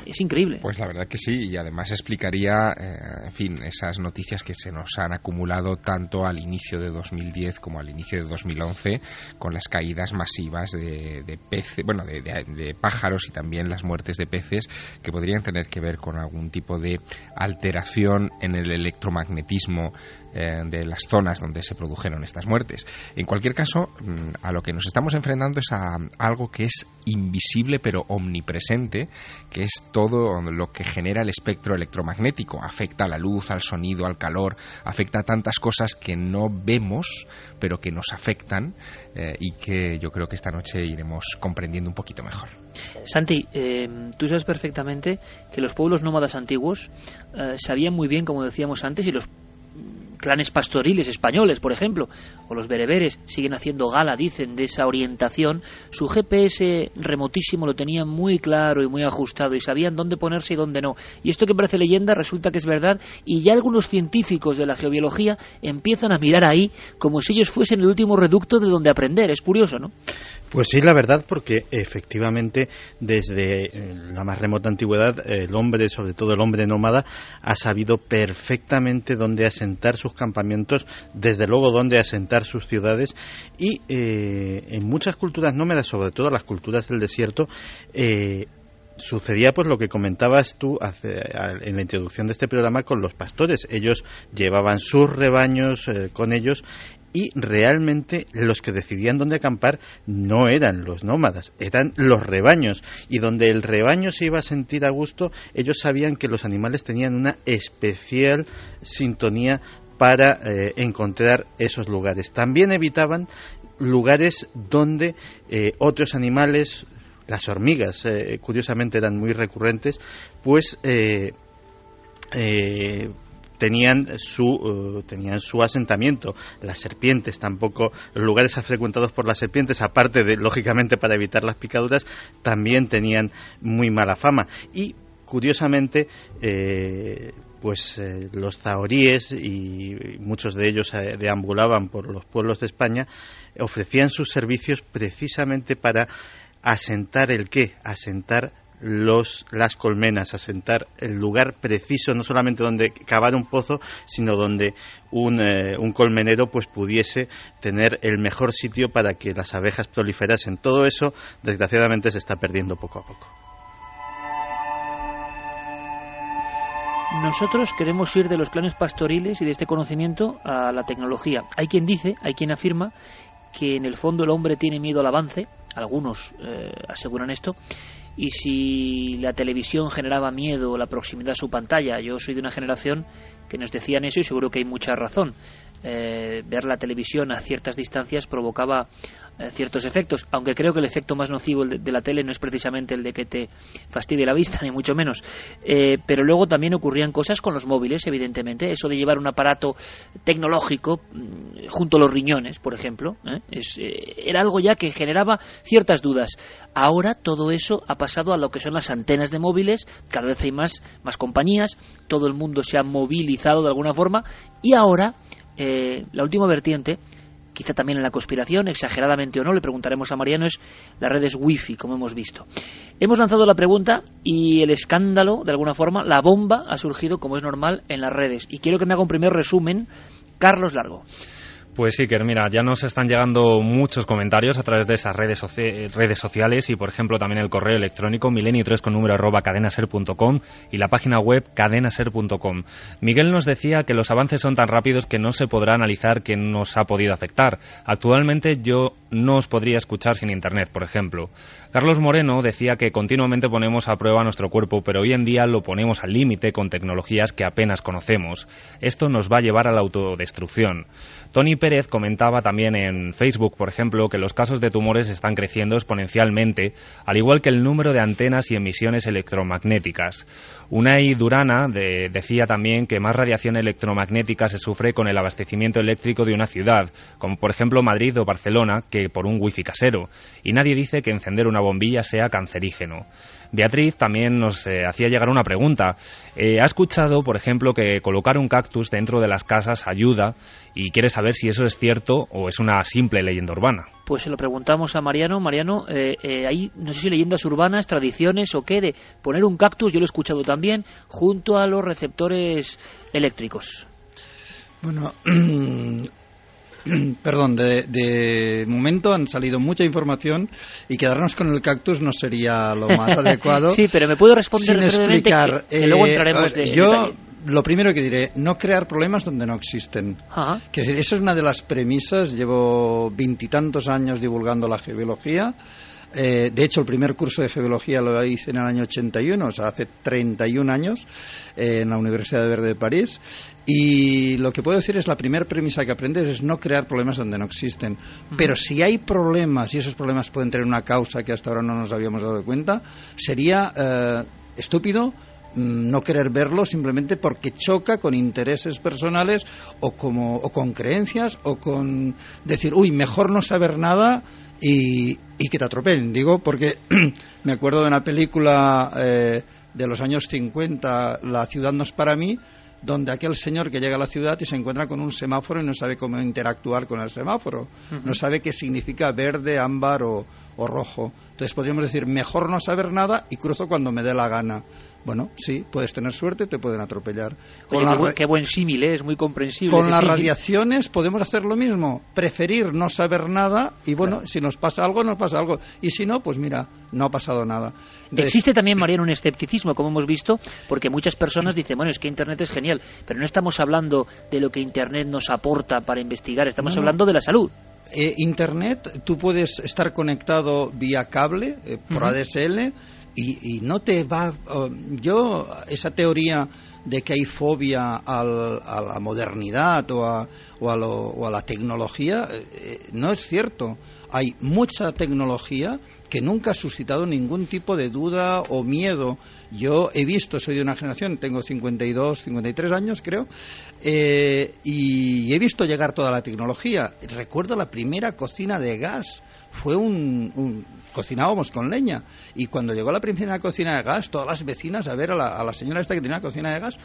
es increíble. Pues la verdad que sí, y además explicaría, eh, en fin, esas noticias que se nos han acumulado tanto al inicio de 2010 como al inicio de 2011, con las caídas masivas de, peces, bueno, de, pájaros y también las muertes de peces que podrían tener que ver con algún tipo de alteración en el electromagnetismo eh, de las zonas donde se produjeron estas muertes. En cualquier caso, mm, a lo que nos estamos enfrentando es a algo que es invisible pero omnipresente que es todo lo que genera el espectro electromagnético. Afecta a la luz, al sonido, al calor, afecta a tantas cosas que no vemos, pero que nos afectan eh, y que yo creo que esta noche iremos comprendiendo un poquito mejor. Santi, eh, tú sabes perfectamente que los pueblos nómadas antiguos eh, sabían muy bien, como decíamos antes, y los clanes pastoriles españoles, por ejemplo, o los bereberes, siguen haciendo gala, dicen, de esa orientación, su GPS remotísimo lo tenían muy claro y muy ajustado y sabían dónde ponerse y dónde no. Y esto que parece leyenda resulta que es verdad y ya algunos científicos de la geobiología empiezan a mirar ahí como si ellos fuesen el último reducto de donde aprender. Es curioso, ¿no? Pues sí, la verdad, porque efectivamente desde la más remota antigüedad el hombre, sobre todo el hombre nómada, ha sabido perfectamente dónde asentar sus campamentos, desde luego dónde asentar sus ciudades y eh, en muchas culturas nómadas, sobre todo las culturas del desierto, eh, sucedía pues lo que comentabas tú en la introducción de este programa con los pastores. Ellos llevaban sus rebaños eh, con ellos y realmente los que decidían dónde acampar no eran los nómadas, eran los rebaños y donde el rebaño se iba a sentir a gusto, ellos sabían que los animales tenían una especial sintonía para eh, encontrar esos lugares. También evitaban lugares donde eh, otros animales, las hormigas, eh, curiosamente eran muy recurrentes, pues tenían su tenían su asentamiento las serpientes tampoco los lugares frecuentados por las serpientes aparte de lógicamente para evitar las picaduras también tenían muy mala fama y curiosamente pues eh, los zahoríes y muchos de ellos eh, deambulaban por los pueblos de España ofrecían sus servicios precisamente para asentar el qué, asentar los, las colmenas, asentar el lugar preciso, no solamente donde cavar un pozo, sino donde un, eh, un, colmenero pues pudiese tener el mejor sitio para que las abejas proliferasen. Todo eso, desgraciadamente, se está perdiendo poco a poco. Nosotros queremos ir de los clanes pastoriles y de este conocimiento a la tecnología. Hay quien dice, hay quien afirma que en el fondo el hombre tiene miedo al avance, algunos eh, aseguran esto, y si la televisión generaba miedo, la proximidad a su pantalla, yo soy de una generación que nos decían eso y seguro que hay mucha razón. Eh, ver la televisión a ciertas distancias provocaba eh, ciertos efectos, aunque creo que el efecto más nocivo de, la tele no es precisamente el de que te fastidie la vista, ni mucho menos. Eh, pero luego también ocurrían cosas con los móviles, evidentemente, eso de llevar un aparato tecnológico mm, junto a los riñones, por ejemplo, era algo ya que generaba ciertas dudas. Ahora todo eso ha pasado a lo que son las antenas de móviles, cada vez hay más, más compañías, todo el mundo se ha movilizado de alguna forma y ahora eh, la última vertiente, quizá también en la conspiración, exageradamente o no, le preguntaremos a Mariano, es las redes wifi, como hemos visto. Hemos lanzado la pregunta y el escándalo, de alguna forma, la bomba ha surgido, como es normal, en las redes. Y quiero que me haga un primer resumen, Carlos Largo. Pues sí, que mira, ya nos están llegando muchos comentarios a través de esas redes, redes sociales y, por ejemplo, también el correo electrónico milenio3 con número arroba cadenaser.com y la página web cadenaser.com. Miguel nos decía que los avances son tan rápidos que no se podrá analizar qué nos ha podido afectar. Actualmente yo no os podría escuchar sin Internet, por ejemplo. Carlos Moreno decía que continuamente ponemos a prueba nuestro cuerpo, pero hoy en día lo ponemos al límite con tecnologías que apenas conocemos. Esto nos va a llevar a la autodestrucción. Tony Pérez comentaba también en Facebook, por ejemplo, que los casos de tumores están creciendo exponencialmente, al igual que el número de antenas y emisiones electromagnéticas. Unai Durana decía también que más radiación electromagnética se sufre con el abastecimiento eléctrico de una ciudad, como por ejemplo Madrid o Barcelona, que por un wifi casero. Y nadie dice que encender una bombilla sea cancerígeno. Beatriz también nos eh, hacía llegar una pregunta. Eh, ha escuchado, por ejemplo, que colocar un cactus dentro de las casas ayuda y quiere saber si eso es cierto o es una simple leyenda urbana. Pues se lo preguntamos a Mariano. Mariano, eh, hay, no sé si leyendas urbanas, tradiciones o qué, de poner un cactus, yo lo he escuchado también, junto a los receptores eléctricos. Bueno, perdón, de, momento han salido mucha información y quedarnos con el cactus no sería lo más adecuado. sí, pero me puedo responder sin explicar. luego eh, entraremos de Yo lo primero que diré, no crear problemas donde no existen. Que esa es una de las premisas. Llevo veintitantos años divulgando la geología eh, de hecho, el primer curso de geología lo hice en el año 81, o sea, hace 31 años, eh, en la Universidad de Verde de París. Y lo que puedo decir es la primera premisa que aprendes es no crear problemas donde no existen. Pero si hay problemas y esos problemas pueden tener una causa que hasta ahora no nos habíamos dado cuenta, sería eh, estúpido mm, no querer verlo simplemente porque choca con intereses personales o, como, o con creencias o con decir, uy, mejor no saber nada y, que te atropellen. Digo, porque me acuerdo de una película eh, de los años 50, La ciudad no es para mí, donde aquel señor que llega a la ciudad y se encuentra con un semáforo y no sabe cómo interactuar con el semáforo, no sabe qué significa verde, ámbar o, o rojo. Entonces podríamos decir, mejor no saber nada y cruzo cuando me dé la gana. Bueno, sí, puedes tener suerte, te pueden atropellar. Con qué, buen símil, ¿eh? es muy comprensible. Con las radiaciones podemos hacer lo mismo, preferir no saber nada y bueno, si nos pasa algo, nos pasa algo. Y si no, pues mira, no ha pasado nada. Existe también, Mariano, un escepticismo, como hemos visto, porque muchas personas dicen, bueno, es que Internet es genial, pero no estamos hablando de lo que Internet nos aporta para investigar, estamos hablando de la salud. Eh, Internet, tú puedes estar conectado vía cable, eh, por ADSL, y, no te va. yo, esa teoría de que hay fobia a la modernidad o a, o a, la tecnología, eh, no es cierto. Hay mucha tecnología que nunca ha suscitado ningún tipo de duda o miedo. Yo he visto, soy de una generación, tengo 52, 53 años creo, eh, y he visto llegar toda la tecnología. Recuerdo la primera cocina de gas fue un, cocinábamos con leña y cuando llegó la primera cocina de gas todas las vecinas a ver a la, señora esta que tenía cocina de gas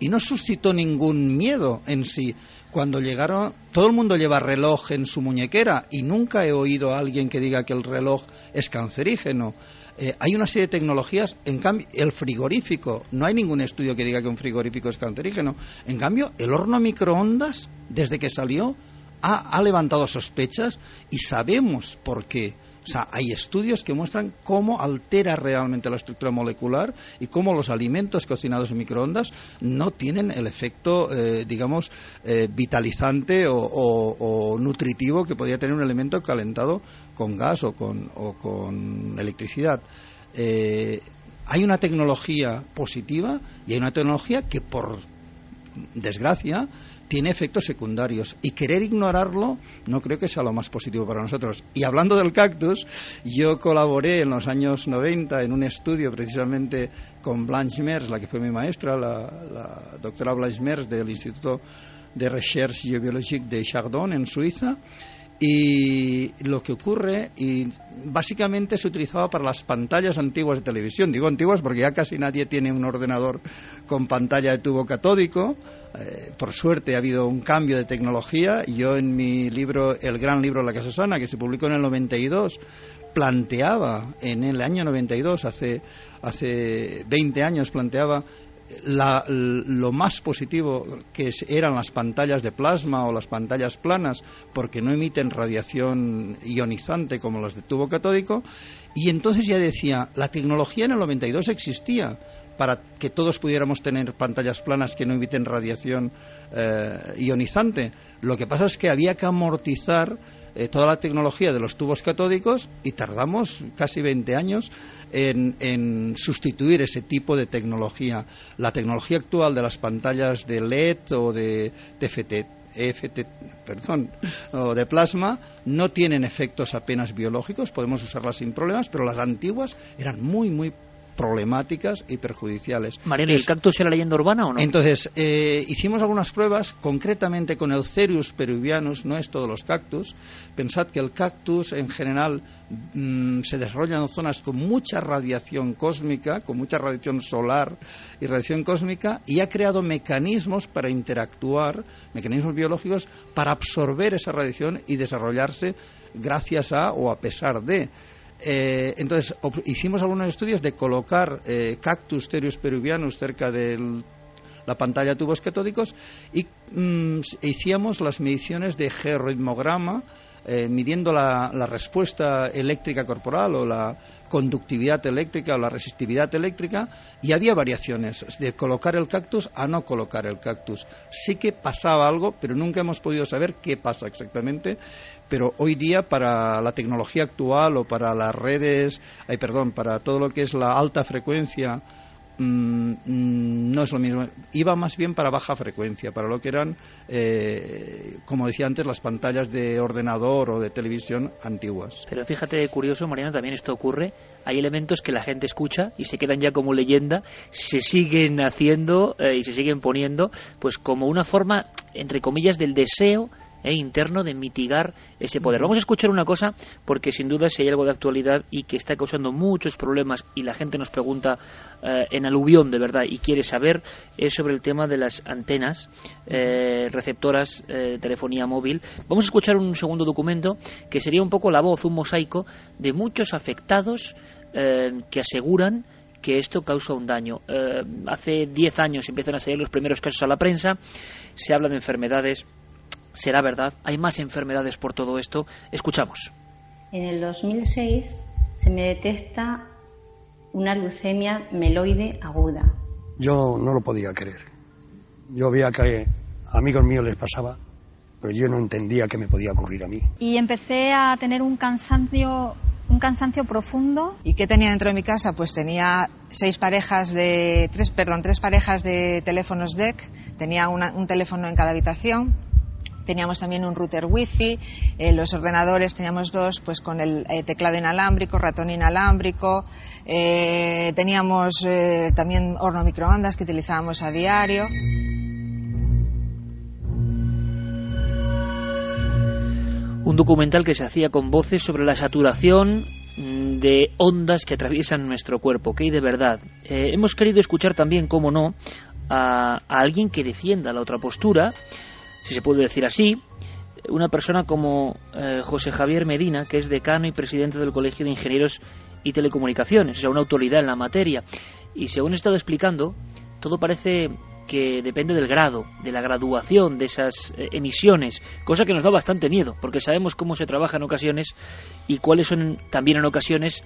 y no suscitó ningún miedo en sí cuando llegaron todo el mundo lleva reloj en su muñequera y nunca he oído a alguien que diga que el reloj es cancerígeno eh, hay una serie de tecnologías, en cambio, el frigorífico, no hay ningún estudio que diga que un frigorífico es cancerígeno. En cambio, el horno microondas, desde que salió, ha, levantado sospechas y sabemos por qué. O sea, hay estudios que muestran cómo altera realmente la estructura molecular y cómo los alimentos cocinados en microondas no tienen el efecto, eh, digamos, eh, vitalizante o, nutritivo que podría tener un alimento calentado con gas o con, electricidad. Eh, hay una tecnología positiva y hay una tecnología que, por desgracia, tiene efectos secundarios y querer ignorarlo no creo que sea lo más positivo para nosotros. Y hablando del cactus, yo colaboré en los años 90 en un estudio precisamente con Blanche Mers, la que fue mi maestra, la, doctora Blanche Mers del Instituto de Recherche Geobiologique de Chardon en Suiza. Y lo que ocurre, y básicamente se utilizaba para las pantallas antiguas de televisión. Digo antiguas porque ya casi nadie tiene un ordenador con pantalla de tubo catódico eh, por suerte ha habido un cambio de tecnología. Yo en mi libro, El gran libro de la Casa Sana, que se publicó en el 92, planteaba, en el año 92, hace, hace 20 años, planteaba lo más positivo que eran las pantallas de plasma o las pantallas planas porque no emiten radiación ionizante como las de tubo catódico y entonces ya decía la tecnología en el 92 existía para que todos pudiéramos tener pantallas planas que no eviten radiación eh, ionizante. Lo que pasa es que había que amortizar eh, toda la tecnología de los tubos catódicos y tardamos casi 20 años en, sustituir ese tipo de tecnología. La tecnología actual de las pantallas de LED o de TFT, perdón, o de plasma no tienen efectos apenas biológicos, podemos usarlas sin problemas, pero las antiguas eran muy, muy problemáticas y perjudiciales. Mariana, ¿el cactus era leyenda urbana o no? Entonces, eh, hicimos algunas pruebas, concretamente con el Cerius peruvianus, no es todos los cactus. Pensad que el cactus en general mm, se desarrolla en zonas con mucha radiación cósmica, con mucha radiación solar y radiación cósmica, y ha creado mecanismos para interactuar, mecanismos biológicos, para absorber esa radiación y desarrollarse gracias a o a pesar de. Eh, entonces, hicimos algunos estudios de colocar eh, cactus terius peruvianus cerca de la pantalla de tubos catódicos y mm, hicimos las mediciones de georitmograma eh, midiendo la, respuesta eléctrica corporal o la conductividad eléctrica o la resistividad eléctrica y había variaciones de colocar el cactus a no colocar el cactus. Sí que pasaba algo, pero nunca hemos podido saber qué pasa exactamente pero hoy día para la tecnología actual o para las redes, ay, perdón, para todo lo que es la alta frecuencia, mm, mm, no es lo mismo. Iba más bien para baja frecuencia, para lo que eran, eh, como decía antes, las pantallas de ordenador o de televisión antiguas. Pero fíjate, curioso, Mariano, también esto ocurre. Hay elementos que la gente escucha y se quedan ya como leyenda, se siguen haciendo eh, y se siguen poniendo, pues como una forma, entre comillas, del deseo e interno de mitigar ese poder. Vamos a escuchar una cosa porque sin duda si hay algo de actualidad y que está causando muchos problemas y la gente nos pregunta eh, en aluvión de verdad y quiere saber es sobre el tema de las antenas eh, receptoras de telefonía móvil. Vamos a escuchar un segundo documento que sería un poco la voz, un mosaico de muchos afectados que aseguran que esto causa un daño. Eh, hace 10 años empiezan a salir los primeros casos a la prensa, se habla de enfermedades. ¿Será verdad? ¿Hay más enfermedades por todo esto? Escuchamos. En el 2006 se me detecta una leucemia meloide aguda. Yo no lo podía creer. Yo veía que a amigos míos les pasaba, pero yo no entendía qué me podía ocurrir a mí. Y empecé a tener un cansancio un cansancio profundo. ¿Y qué tenía dentro de mi casa? Pues tenía seis parejas de tres, perdón, tres parejas de teléfonos DEC, tenía un teléfono en cada habitación, teníamos también un router wifi, eh, los ordenadores teníamos dos pues con el eh, teclado inalámbrico, ratón inalámbrico, eh, teníamos también horno microondas que utilizábamos a diario. Un documental que se hacía con voces sobre la saturación mm, de ondas que atraviesan nuestro cuerpo, que hay de verdad. hemos querido escuchar también, como no, a, a alguien que defienda la otra postura, si se puede decir así, una persona como eh, José Javier Medina, que es decano y presidente del Colegio de Ingenieros y Telecomunicaciones, o sea, una autoridad en la materia. Y según he estado explicando, todo parece que depende del grado, de la graduación de esas eh, emisiones, cosa que nos da bastante miedo, porque sabemos cómo se trabaja en ocasiones y cuáles son también en ocasiones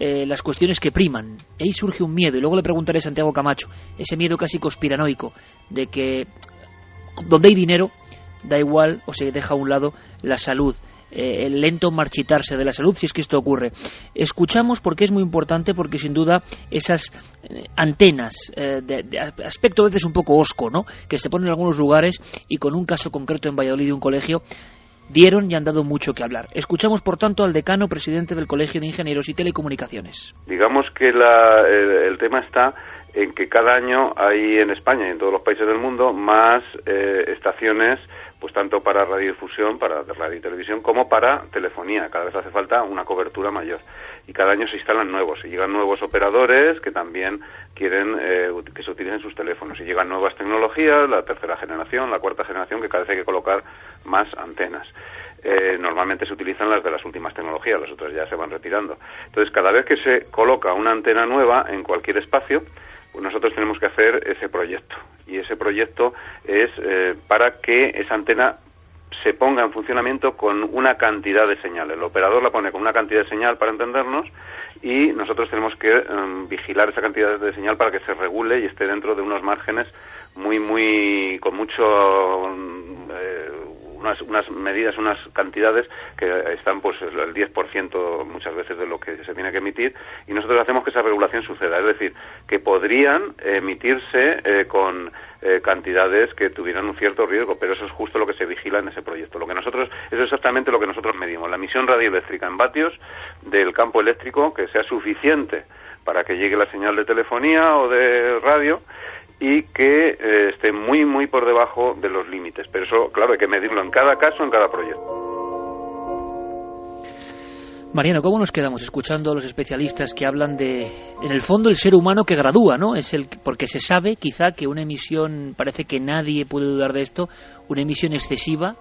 eh, las cuestiones que priman. Ahí surge un miedo, y luego le preguntaré a Santiago Camacho, ese miedo casi conspiranoico, de que donde hay dinero, da igual o se deja a un lado la salud. Eh, el lento marchitarse de la salud si es que esto ocurre. Escuchamos porque es muy importante porque sin duda esas eh, antenas eh, de, aspecto a veces un poco osco, ¿no? que se ponen en algunos lugares y con un caso concreto en Valladolid de un colegio dieron y han dado mucho que hablar. Escuchamos, por tanto, al decano presidente del Colegio de Ingenieros y Telecomunicaciones. Digamos que el, tema está en que cada año hay en España y en todos los países del mundo más eh, estaciones pues tanto para radiodifusión, para radio y televisión, como para telefonía. Cada vez hace falta una cobertura mayor. Y cada año se instalan nuevos. Y llegan nuevos operadores que también quieren eh, que se utilicen sus teléfonos. Y llegan nuevas tecnologías, la tercera generación, la cuarta generación, que cada vez hay que colocar más antenas. Eh, normalmente se utilizan las de las últimas tecnologías, las otras ya se van retirando. Entonces, cada vez que se coloca una antena nueva en cualquier espacio, nosotros tenemos que hacer ese proyecto. Y ese proyecto es eh, para que esa antena se ponga en funcionamiento con una cantidad de señal. El operador la pone con una cantidad de señal para entendernos y nosotros tenemos que em, vigilar esa cantidad de señal para que se regule y esté dentro de unos márgenes muy, muy, con mucho eh, unas, medidas, unas cantidades que están pues el 10% muchas veces de lo que se tiene que emitir y nosotros hacemos que esa regulación suceda, es decir, que podrían emitirse eh, con eh, cantidades que tuvieran un cierto riesgo, pero eso es justo lo que se vigila en ese proyecto. Lo que nosotros, eso es exactamente lo que nosotros medimos, la emisión radioeléctrica en vatios del campo eléctrico que sea suficiente para que llegue la señal de telefonía o de radio y que eh, esté muy, muy por debajo de los límites. Pero eso, claro, hay que medirlo en cada caso, en cada proyecto. Mariano, ¿cómo nos quedamos escuchando a los especialistas que hablan de, en el fondo, el ser humano que gradúa, ¿no? Es el porque se sabe, quizá, que una emisión, parece que nadie puede dudar de esto, una emisión excesiva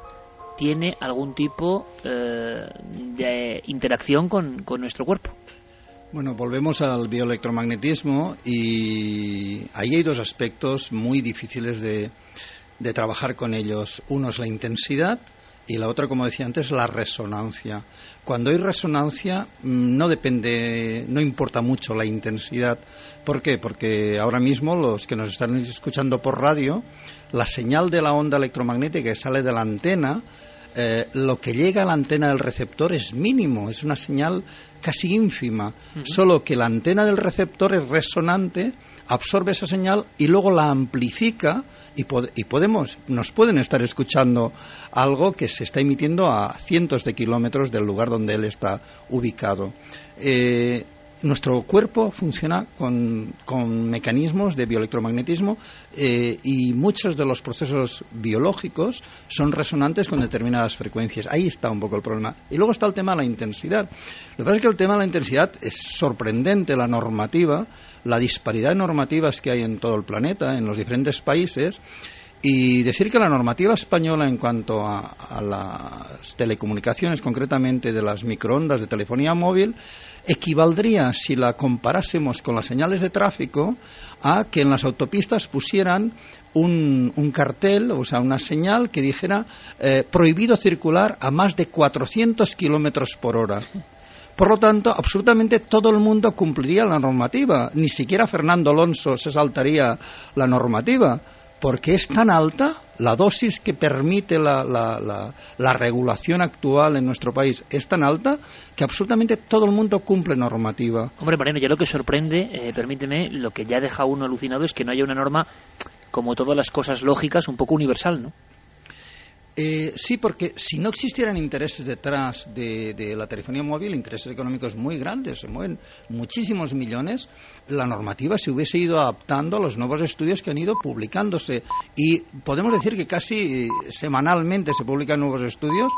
tiene algún tipo eh, de interacción con nuestro cuerpo. Bueno, volvemos al bioelectromagnetismo y ahí hay dos aspectos muy difíciles de, trabajar con ellos. Uno es la intensidad y la otra, como decía antes, la resonancia. Cuando hay resonancia mm, no depende, no importa mucho la intensidad. ¿Por qué? Porque ahora mismo los que nos están escuchando por radio, la señal de la onda electromagnética que sale de la antena eh, lo que llega a la antena del receptor es mínimo, es una señal casi ínfima, solo que la antena del receptor es resonante, absorbe esa señal y luego la amplifica y, podemos, nos pueden estar escuchando algo que se está emitiendo a cientos de kilómetros del lugar donde él está ubicado. Eh, nuestro cuerpo funciona con, mecanismos de bioelectromagnetismo eh, y muchos de los procesos biológicos son resonantes con determinadas frecuencias. Ahí está un poco el problema. Y luego está el tema de la intensidad. Lo que pasa es que el tema de la intensidad es sorprendente, la normativa, la disparidad de normativas que hay en todo el planeta, en los diferentes países, Y decir que la normativa española en cuanto a, a las telecomunicaciones, concretamente de las microondas de telefonía móvil, equivaldría, si la comparásemos con las señales de tráfico, a que en las autopistas pusieran un, un cartel, o sea, una señal que dijera eh, prohibido circular a más de 400 kilómetros por hora. Por lo tanto, absolutamente todo el mundo cumpliría la normativa. Ni siquiera Fernando Alonso se saltaría la normativa porque es tan alta, la dosis que permite la, la, la, la, regulación actual en nuestro país es tan alta que absolutamente todo el mundo cumple normativa. Hombre, Mariano, ya lo que sorprende, eh, permíteme, lo que ya deja uno alucinado es que no haya una norma, como todas las cosas lógicas, un poco universal, ¿no? Eh, sí, porque si no existieran intereses detrás de, la telefonía móvil, intereses económicos muy grandes, se mueven muchísimos millones, la normativa se hubiese ido adaptando a los nuevos estudios que han ido publicándose. Y podemos decir que casi semanalmente se publican nuevos estudios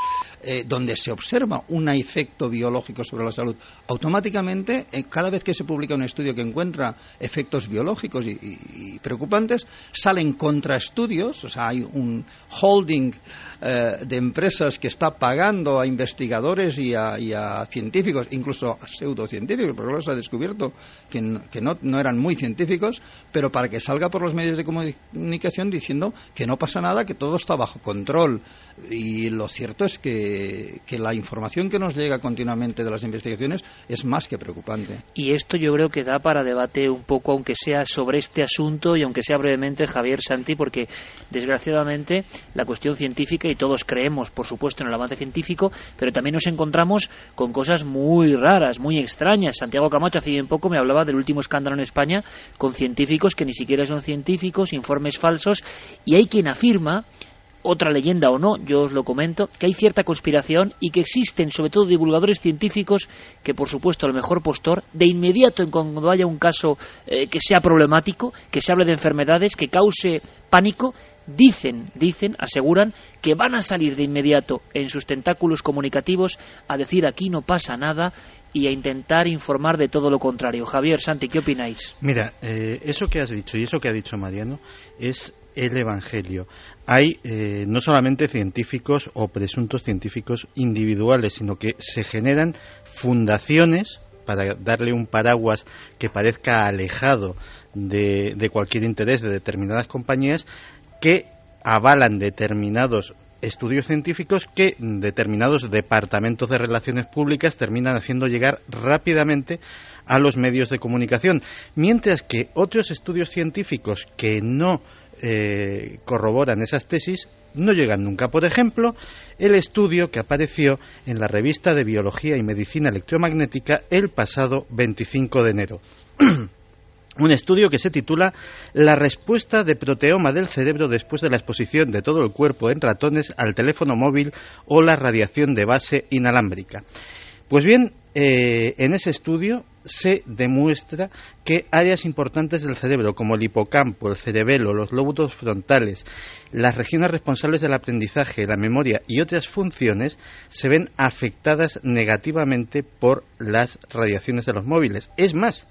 eh, donde se observa un efecto biológico sobre la salud. Automáticamente, eh, cada vez que se publica un estudio que encuentra efectos biológicos y preocupantes, salen contraestudios, o sea, hay un holding eh, de empresas que está pagando a investigadores y a, y a científicos, incluso a pseudocientíficos, porque se ha descubierto que, que no, no, eran muy científicos, pero para que salga por los medios de comunicación diciendo que no pasa nada, que todo está bajo control. Y lo cierto es que, que la información que nos llega continuamente de las investigaciones es más que preocupante. Y esto yo creo que da para debate un poco, aunque sea sobre este asunto y aunque sea brevemente, Javier Santi, porque desgraciadamente la cuestión científica y todos creemos, por supuesto, en el avance científico, pero también nos encontramos con cosas muy raras, muy extrañas. Santiago Camacho hace bien poco me hablaba del último escándalo en España con científicos que ni siquiera son científicos, informes falsos, y hay quien afirma otra leyenda o no, yo os lo comento, que hay cierta conspiración y que existen sobre todo divulgadores científicos que por supuesto el mejor postor, de inmediato en cuando haya un caso eh, que sea problemático, que se hable de enfermedades, que cause pánico, dicen, dicen, aseguran que van a salir de inmediato en sus tentáculos comunicativos a decir aquí no pasa nada y a intentar informar de todo lo contrario. Javier, Santi, ¿qué opináis? Mira, eh, eso que has dicho y eso que ha dicho Mariano es el Evangelio. Hay eh, no solamente científicos o presuntos científicos individuales, sino que se generan fundaciones para darle un paraguas que parezca alejado de, de cualquier interés de determinadas compañías que avalan determinados estudios científicos que determinados departamentos de relaciones públicas terminan haciendo llegar rápidamente a los medios de comunicación, mientras que otros estudios científicos que no eh, corroboran esas tesis no llegan nunca. Por ejemplo, el estudio que apareció en la revista de Biología y Medicina Electromagnética el pasado 25 de enero. un estudio que se titula La respuesta de proteoma del cerebro después de la exposición de todo el cuerpo en ratones al teléfono móvil o la radiación de base inalámbrica. Pues bien, eh, en ese estudio se demuestra que áreas importantes del cerebro, como el hipocampo, el cerebelo, los lóbulos frontales, las regiones responsables del aprendizaje, la memoria y otras funciones, se ven afectadas negativamente por las radiaciones de los móviles. Es más,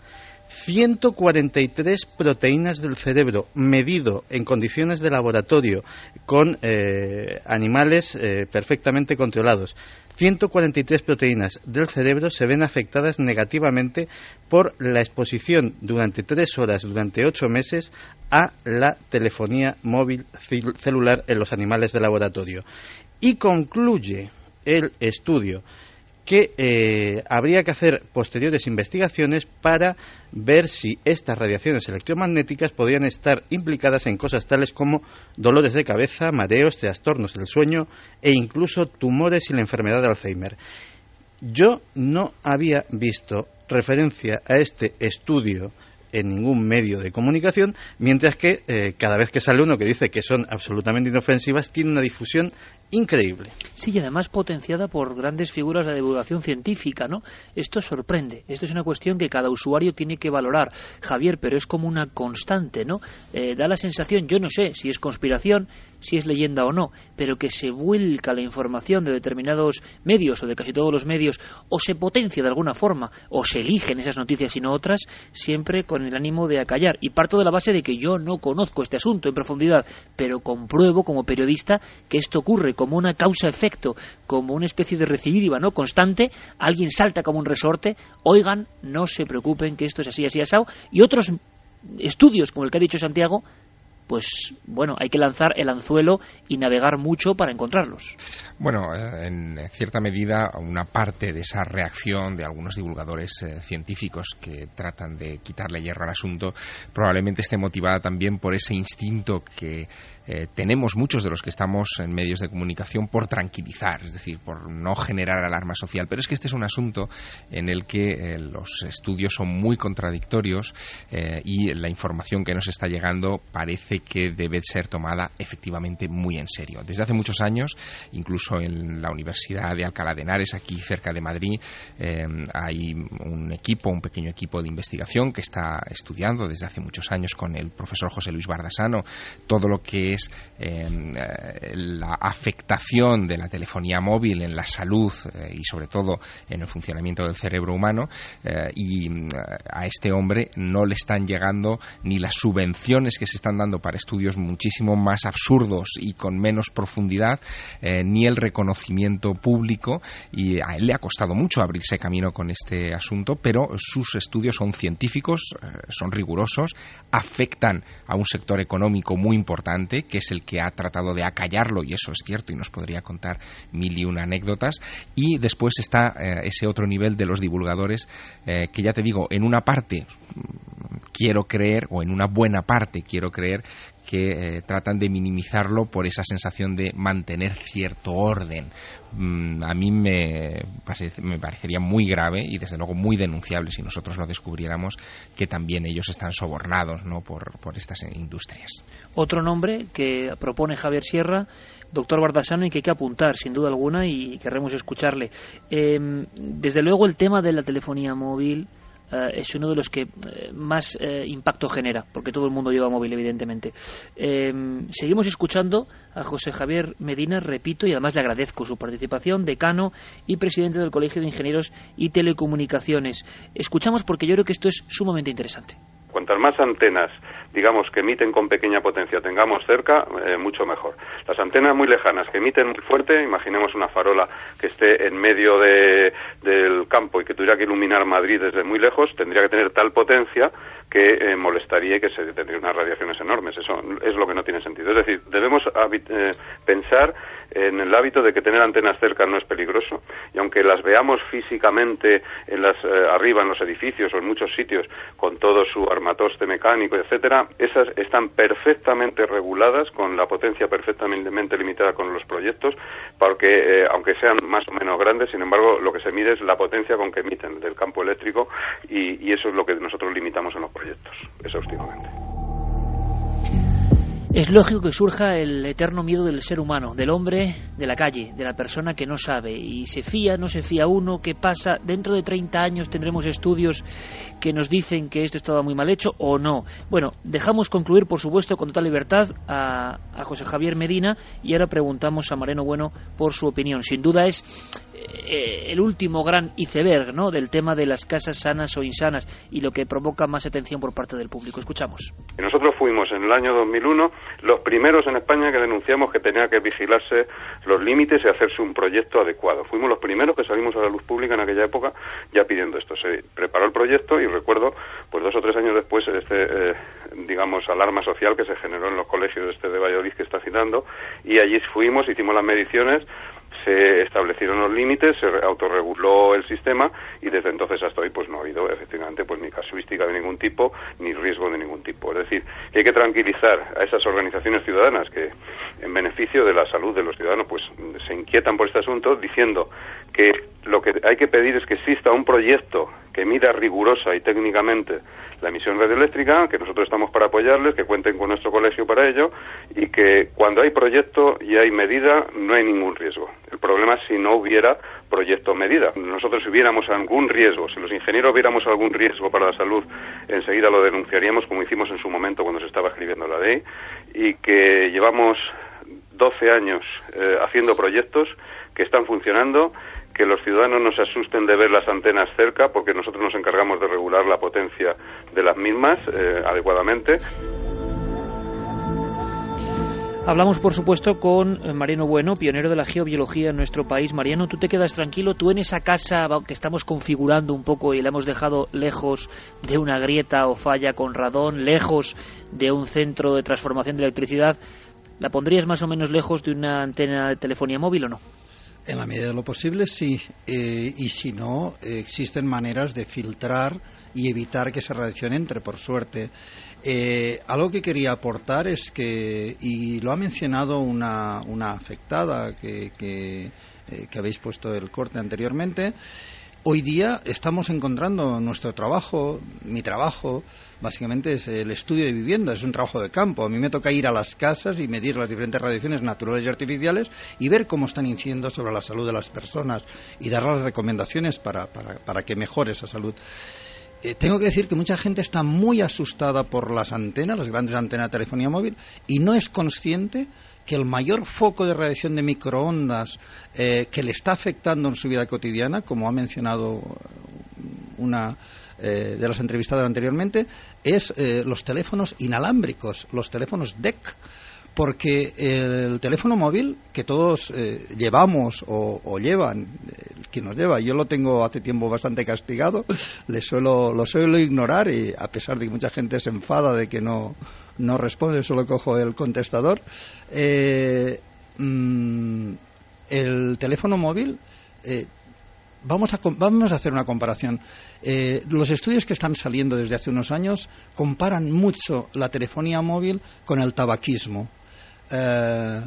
143 proteínas del cerebro medido en condiciones de laboratorio con eh, animales eh, perfectamente controlados. 143 proteínas del cerebro se ven afectadas negativamente por la exposición durante tres horas, durante ocho meses, a la telefonía móvil celular en los animales de laboratorio. Y concluye el estudio que eh, habría que hacer posteriores investigaciones para ver si estas radiaciones electromagnéticas podrían estar implicadas en cosas tales como dolores de cabeza, mareos, trastornos del sueño e incluso tumores y la enfermedad de Alzheimer. Yo no había visto referencia a este estudio en ningún medio de comunicación, mientras que eh, cada vez que sale uno que dice que son absolutamente inofensivas, tiene una difusión increíble. Sí, y además potenciada por grandes figuras de divulgación científica, ¿no? Esto sorprende. Esto es una cuestión que cada usuario tiene que valorar, Javier, pero es como una constante, ¿no? Eh, da la sensación, yo no sé si es conspiración, si es leyenda o no, pero que se vuelca la información de determinados medios o de casi todos los medios, o se potencia de alguna forma, o se eligen esas noticias y no otras, siempre con el ánimo de acallar. Y parto de la base de que yo no conozco este asunto en profundidad, pero compruebo como periodista que esto ocurre como una causa-efecto, como una especie de recibir y no constante. Alguien salta como un resorte. Oigan, no se preocupen que esto es así, así, asado. Y otros estudios, como el que ha dicho Santiago, pues bueno, hay que lanzar el anzuelo y navegar mucho para encontrarlos. Bueno, eh, en cierta medida, una parte de esa reacción de algunos divulgadores eh, científicos que tratan de quitarle hierro al asunto probablemente esté motivada también por ese instinto que eh, tenemos muchos de los que estamos en medios de comunicación por tranquilizar, es decir, por no generar alarma social. Pero es que este es un asunto en el que eh, los estudios son muy contradictorios eh, y la información que nos está llegando parece que debe ser tomada efectivamente muy en serio. Desde hace muchos años, incluso en la Universidad de Alcalá de Henares, aquí cerca de Madrid, hay un equipo, un pequeño equipo de investigación que está estudiando desde hace muchos años con el profesor José Luis Bardasano todo lo que es em, eh, la afectación de la telefonía móvil en la salud eh, y sobre todo en el funcionamiento del cerebro humano eh, y a este hombre no le están llegando ni las subvenciones que se están dando para estudios muchísimo más absurdos y con menos profundidad ni el reconocimiento público y a él le ha costado mucho abrirse camino con este asunto pero sus estudios son científicos son rigurosos afectan a un sector económico muy importante que es el que ha tratado de acallarlo, y eso es cierto, y nos podría contar mil y una anécdotas. Y después está eh, ese otro nivel de los divulgadores, eh, que ya te digo, en una parte mm, quiero creer, o en una buena parte quiero creer, que eh, tratan de minimizarlo por esa sensación de mantener cierto orden. Mm, a mí me, me, parecería muy grave y desde luego muy denunciable si nosotros lo descubriéramos que también ellos están sobornados ¿no? por, por estas industrias. Otro nombre que propone Javier Sierra doctor Bardasano y que hay que apuntar sin duda alguna y querremos escucharle. Em, desde luego el tema de la telefonía móvil es uno de los que eh, más eh, impacto genera, porque todo el mundo lleva móvil, evidentemente. seguimos escuchando a José Javier Medina, repito, y además le agradezco su participación, decano y presidente del Colegio de Ingenieros y Telecomunicaciones. Escuchamos porque yo creo que esto es sumamente interesante. Cuantas más antenas, digamos, que emiten con pequeña potencia tengamos cerca, eh, mucho mejor. Las antenas muy lejanas que emiten muy fuerte, imaginemos una farola que esté en medio del campo y que tuviera que iluminar Madrid desde muy lejos, tendría que tener tal potencia que eh, molestaría y que se tendría unas radiaciones enormes. Eso es lo que no tiene sentido. Es decir, debemos eh, pensar en el hábito de que tener antenas cerca no es peligroso y aunque las veamos físicamente en las, eh, arriba en los edificios o en muchos sitios con todo su armatoste mecánico, etcétera, esas están perfectamente reguladas con la potencia perfectamente limitada con los proyectos, porque eh, aunque sean más o menos grandes, sin embargo, lo que se mide es la potencia con que emiten del campo eléctrico y, y eso es lo que nosotros limitamos en los proyectos, exhaustivamente. Es lógico que surja el eterno miedo del ser humano, del hombre de la calle, de la persona que no sabe y se fía, no se fía uno, qué pasa. Dentro de 30 años tendremos estudios que nos dicen que esto estaba muy mal hecho o no. Bueno, dejamos concluir, por supuesto, con total libertad a, a José Javier Medina y ahora preguntamos a Moreno Bueno por su opinión. Sin duda es eh, el último gran iceberg ¿no? del tema de las casas sanas o insanas y lo que provoca más atención por parte del público. Escuchamos. Nosotros fuimos en el año 2001 los primeros en España que denunciamos que tenía que vigilarse los límites y hacerse un proyecto adecuado. Fuimos los primeros que salimos a la luz pública en aquella época ya pidiendo esto. Se preparó el proyecto y recuerdo, pues dos o tres años después, este, eh, digamos, alarma social que se generó en los colegios este de Valladolid que está citando y allí fuimos, hicimos las mediciones se establecieron los límites, se autorreguló el sistema y desde entonces hasta hoy pues no ha habido efectivamente pues ni casuística de ningún tipo ni riesgo de ningún tipo. Es decir, que hay que tranquilizar a esas organizaciones ciudadanas que en beneficio de la salud de los ciudadanos pues se inquietan por este asunto diciendo que lo que hay que pedir es que exista un proyecto que mida rigurosa y técnicamente la emisión radioeléctrica, que nosotros estamos para apoyarles, que cuenten con nuestro colegio para ello y que cuando hay proyecto y hay medida no hay ningún riesgo. El problema es si no hubiera proyecto medida. Nosotros si hubiéramos algún riesgo, si los ingenieros viéramos algún riesgo para la salud, enseguida lo denunciaríamos como hicimos en su momento cuando se estaba escribiendo la ley y que llevamos 12 años eh, haciendo proyectos que están funcionando que los ciudadanos no se asusten de ver las antenas cerca, porque nosotros nos encargamos de regular la potencia de las mismas eh, adecuadamente. Hablamos, por supuesto, con eh, Mariano Bueno, pionero de la geobiología en nuestro país. Mariano, tú te quedas tranquilo. Tú en esa casa que estamos configurando un poco y la hemos dejado lejos de una grieta o falla con radón, lejos de un centro de transformación de electricidad, ¿la pondrías más o menos lejos de una antena de telefonía móvil o no? En la medida de lo posible, sí. Eh, y si no, existen maneras de filtrar y evitar que esa radiación entre, por suerte. Eh, algo que quería aportar es que, y lo ha mencionado una, una afectada que, que, eh, que habéis puesto el corte anteriormente, Hoy día estamos encontrando nuestro trabajo, mi trabajo, básicamente es el estudio de vivienda, es un trabajo de campo. A mí me toca ir a las casas y medir las diferentes radiaciones naturales y artificiales y ver cómo están incidiendo sobre la salud de las personas y dar las recomendaciones para, para, para que mejore esa salud. Eh, tengo que decir que mucha gente está muy asustada por las antenas, las grandes antenas de telefonía móvil, y no es consciente que el mayor foco de radiación de microondas eh, que le está afectando en su vida cotidiana, como ha mencionado una eh, de las entrevistadas anteriormente, es los teléfonos inalámbricos, los teléfonos DEC porque el teléfono móvil que todos eh, llevamos o, llevan, el que nos lleva, yo lo tengo hace tiempo bastante castigado, le suelo, lo suelo ignorar y a pesar de que mucha gente se enfada de que no, no responde, solo cojo el contestador. Eh, mm, el teléfono móvil eh, vamos a, vamos a hacer una comparación. los estudios que están saliendo desde hace unos años comparan mucho la telefonía móvil con el tabaquismo. Eh,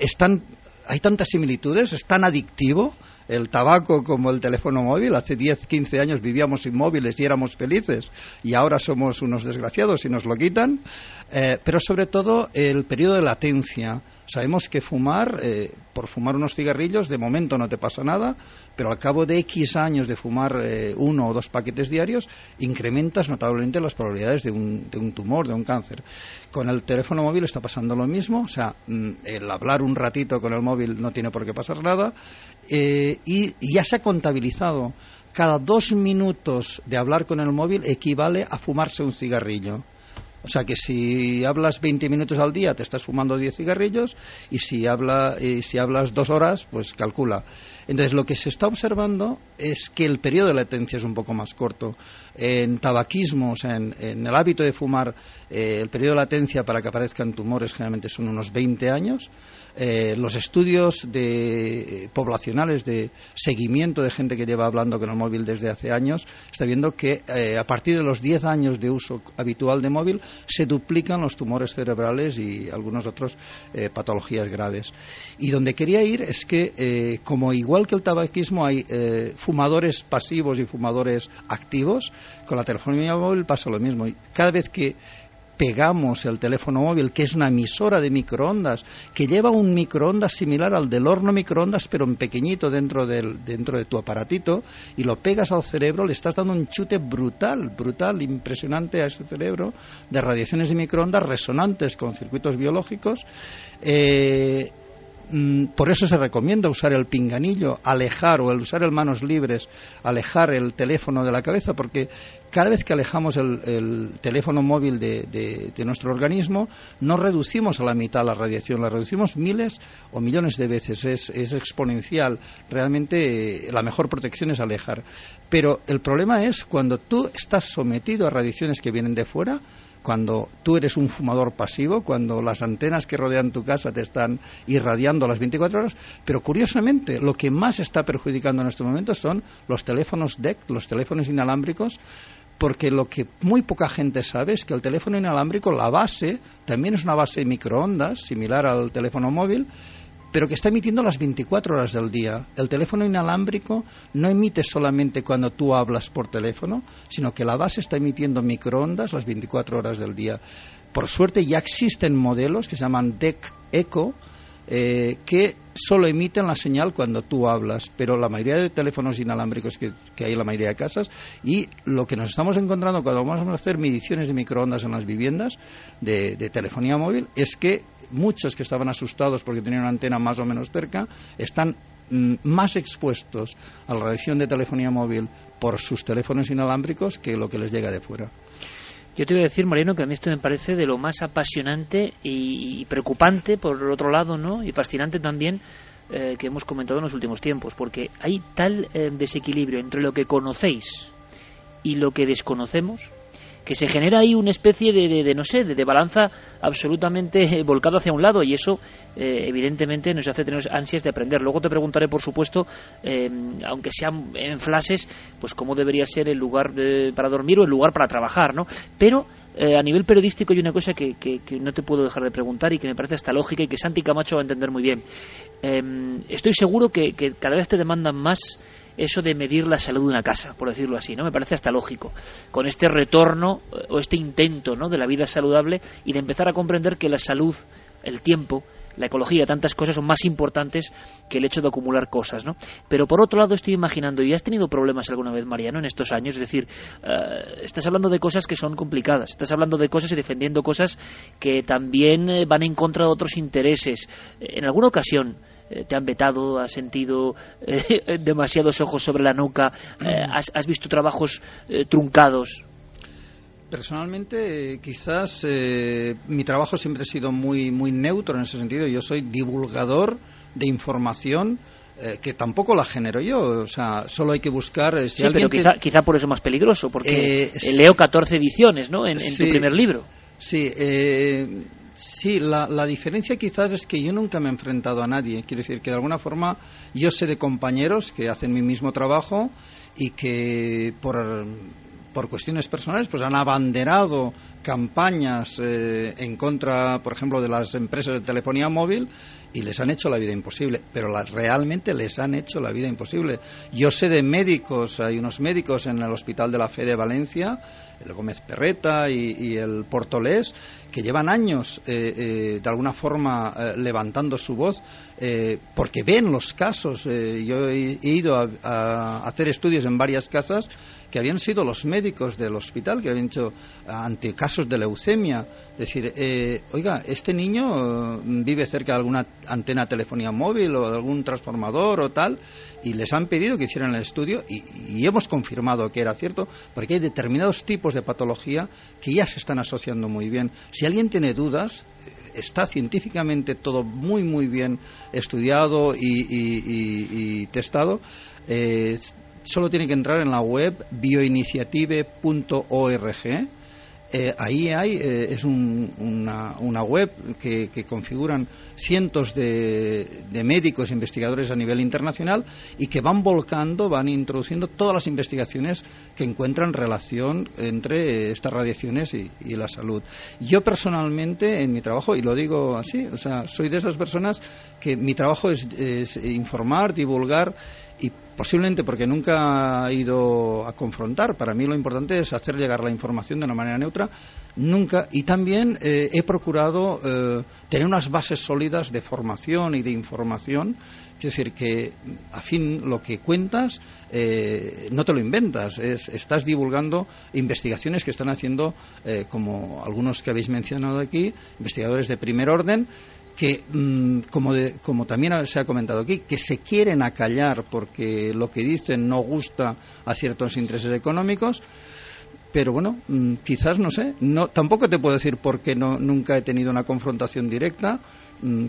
están, hay tantas similitudes, es tan adictivo el tabaco como el teléfono móvil. Hace 10, 15 años vivíamos sin móviles y éramos felices y ahora somos unos desgraciados y nos lo quitan. Eh, pero sobre todo el periodo de latencia. Sabemos que fumar, eh, por fumar unos cigarrillos, de momento no te pasa nada, pero al cabo de X años de fumar eh, uno o dos paquetes diarios, incrementas notablemente las probabilidades de un, de un, tumor, de un cáncer. Con el teléfono móvil está pasando lo mismo, o sea, mm, el hablar un ratito con el móvil no tiene por qué pasar nada, eh, y ya se ha contabilizado cada dos minutos de hablar con el móvil equivale a fumarse un cigarrillo. O sea que si hablas 20 minutos al día te estás fumando 10 cigarrillos y si, habla, y si hablas dos horas, pues calcula. Entonces lo que se está observando es que el periodo de latencia es un poco más corto. En tabaquismo, o sea, en, el hábito de fumar, eh, el periodo de latencia para que aparezcan tumores generalmente son unos 20 años eh, los estudios de, eh, poblacionales de seguimiento de gente que lleva hablando con el móvil desde hace años está viendo que eh, a partir de los 10 años de uso habitual de móvil se duplican los tumores cerebrales y algunos otros patologías graves. Y donde quería ir es que, como igual que el tabaquismo, hay fumadores pasivos y fumadores activos, con la telefonía móvil pasa lo mismo. Cada vez que pegamos el teléfono móvil, que es una emisora de microondas, que lleva un microondas similar al del horno microondas, pero en pequeñito dentro, del, dentro de tu aparatito, y lo pegas al cerebro, le estás dando un chute brutal, brutal, impresionante a ese cerebro, de radiaciones de microondas resonantes con circuitos biológicos. Eh, Mm, por eso se recomienda usar el pinganillo, alejar o el usar el manos libres, alejar el teléfono de la cabeza, porque cada vez que alejamos el, teléfono móvil de, nuestro organismo, no reducimos a la mitad la radiación, la reducimos miles o millones de veces, es, exponencial. Realmente eh, la mejor protección es alejar. Pero el problema es cuando tú estás sometido a radiaciones que vienen de fuera, cuando tú eres un fumador pasivo, cuando las antenas que rodean tu casa te están irradiando las 24 horas, pero curiosamente lo que más está perjudicando en estos momentos son los teléfonos DEC, los teléfonos inalámbricos, porque lo que muy poca gente sabe es que el teléfono inalámbrico, la base, también es una base de microondas, similar al teléfono móvil, pero que está emitiendo las 24 horas del día. El teléfono inalámbrico no emite solamente cuando tú hablas por teléfono, sino que la base está emitiendo microondas las 24 horas del día. Por suerte ya existen modelos que se llaman DEC Eco, eh, que solo emiten la señal cuando tú hablas, pero la mayoría de teléfonos inalámbricos que, hay en la mayoría de casas y lo que nos estamos encontrando cuando vamos a hacer mediciones de microondas en las viviendas de, de telefonía móvil es que muchos que estaban asustados porque tenían una antena más o menos cerca están mm, más expuestos a la radiación de telefonía móvil por sus teléfonos inalámbricos que lo que les llega de fuera. Yo te voy a decir, Mariano, que a mí esto me parece de lo más apasionante y preocupante, por el otro lado, ¿no? Y fascinante también eh, que hemos comentado en los últimos tiempos, porque hay tal eh, desequilibrio entre lo que conocéis y lo que desconocemos que se genera ahí una especie de, no sé, de, balanza absolutamente volcado hacia un lado y eso eh, evidentemente nos hace tener ansias de aprender. Luego te preguntaré, por supuesto, aunque sean en flashes, pues cómo debería ser el lugar para dormir o el lugar para trabajar, ¿no? Pero eh, a nivel periodístico hay una cosa que, que, no te puedo dejar de preguntar y que me parece hasta lógica y que Santi Camacho va a entender muy bien. Em, estoy seguro que, cada vez te demandan más eso de medir la salud de una casa, por decirlo así, ¿no? Me parece hasta lógico. Con este retorno eh, o este intento, ¿no? de la vida saludable y de empezar a comprender que la salud, el tiempo, la ecología, tantas cosas son más importantes que el hecho de acumular cosas, ¿no? Pero por otro lado estoy imaginando, ¿y has tenido problemas alguna vez, Mariano, en estos años? Es decir, eh, estás hablando de cosas que son complicadas, estás hablando de cosas y defendiendo cosas que también eh, van en contra de otros intereses. En alguna ocasión eh, te han vetado, has sentido demasiados ojos sobre la nuca, has, has, visto trabajos truncados. Personalmente, quizás eh, mi trabajo siempre ha sido muy, muy neutro en ese sentido. Yo soy divulgador de información eh, que tampoco la genero yo. O sea, solo hay que buscar. Eh, si sí, pero quizá, quizá, por eso es más peligroso, porque leo 14 ediciones ¿no? en, tu primer libro. Sí, sí la, la, diferencia quizás es que yo nunca me he enfrentado a nadie. Quiere decir que de alguna forma yo sé de compañeros que hacen mi mismo trabajo y que por por cuestiones personales, pues han abanderado campañas eh, en contra, por ejemplo, de las empresas de telefonía móvil y les han hecho la vida imposible, pero realmente les han hecho la vida imposible. Yo sé de médicos, hay unos médicos en el Hospital de la Fe de Valencia, el Gómez Perreta y, el Portolés, que llevan años eh, eh, de alguna forma levantando su voz porque ven los casos. yo he, ido a hacer estudios en varias casas que habían sido los médicos del hospital, que habían hecho ante casos de leucemia. Decir, eh, oiga, este niño vive cerca de alguna antena telefonía móvil o de algún transformador o tal, y les han pedido que hicieran el estudio y, hemos confirmado que era cierto, porque hay determinados tipos de patología que ya se están asociando muy bien. Si alguien tiene dudas, está científicamente todo muy, muy bien estudiado y, testado. Eh, solo tiene que entrar en la web bioiniciative.org. Eh, ahí hay, eh, es una, una, web que, configuran cientos de, médicos e investigadores a nivel internacional y que van volcando, van introduciendo todas las investigaciones que encuentran relación entre estas radiaciones y, la salud. Yo personalmente, en mi trabajo, y lo digo así, o sea, soy de esas personas que mi trabajo es informar, divulgar y posiblemente porque nunca ha ido a confrontar. Para mí lo importante es hacer llegar la información de una manera neutra. Nunca. Y también eh, he procurado eh, tener unas bases sólidas de formación y de información. Es decir, que a fin lo que cuentas eh, no te lo inventas, estás divulgando investigaciones que están haciendo, como algunos que habéis mencionado aquí, investigadores de primer orden, que, mm, como, como también se ha comentado aquí, que se quieren acallar porque lo que dicen no gusta a ciertos intereses económicos, pero bueno, mm, quizás no sé, no, tampoco te puedo decir por qué no, nunca he tenido una confrontación directa,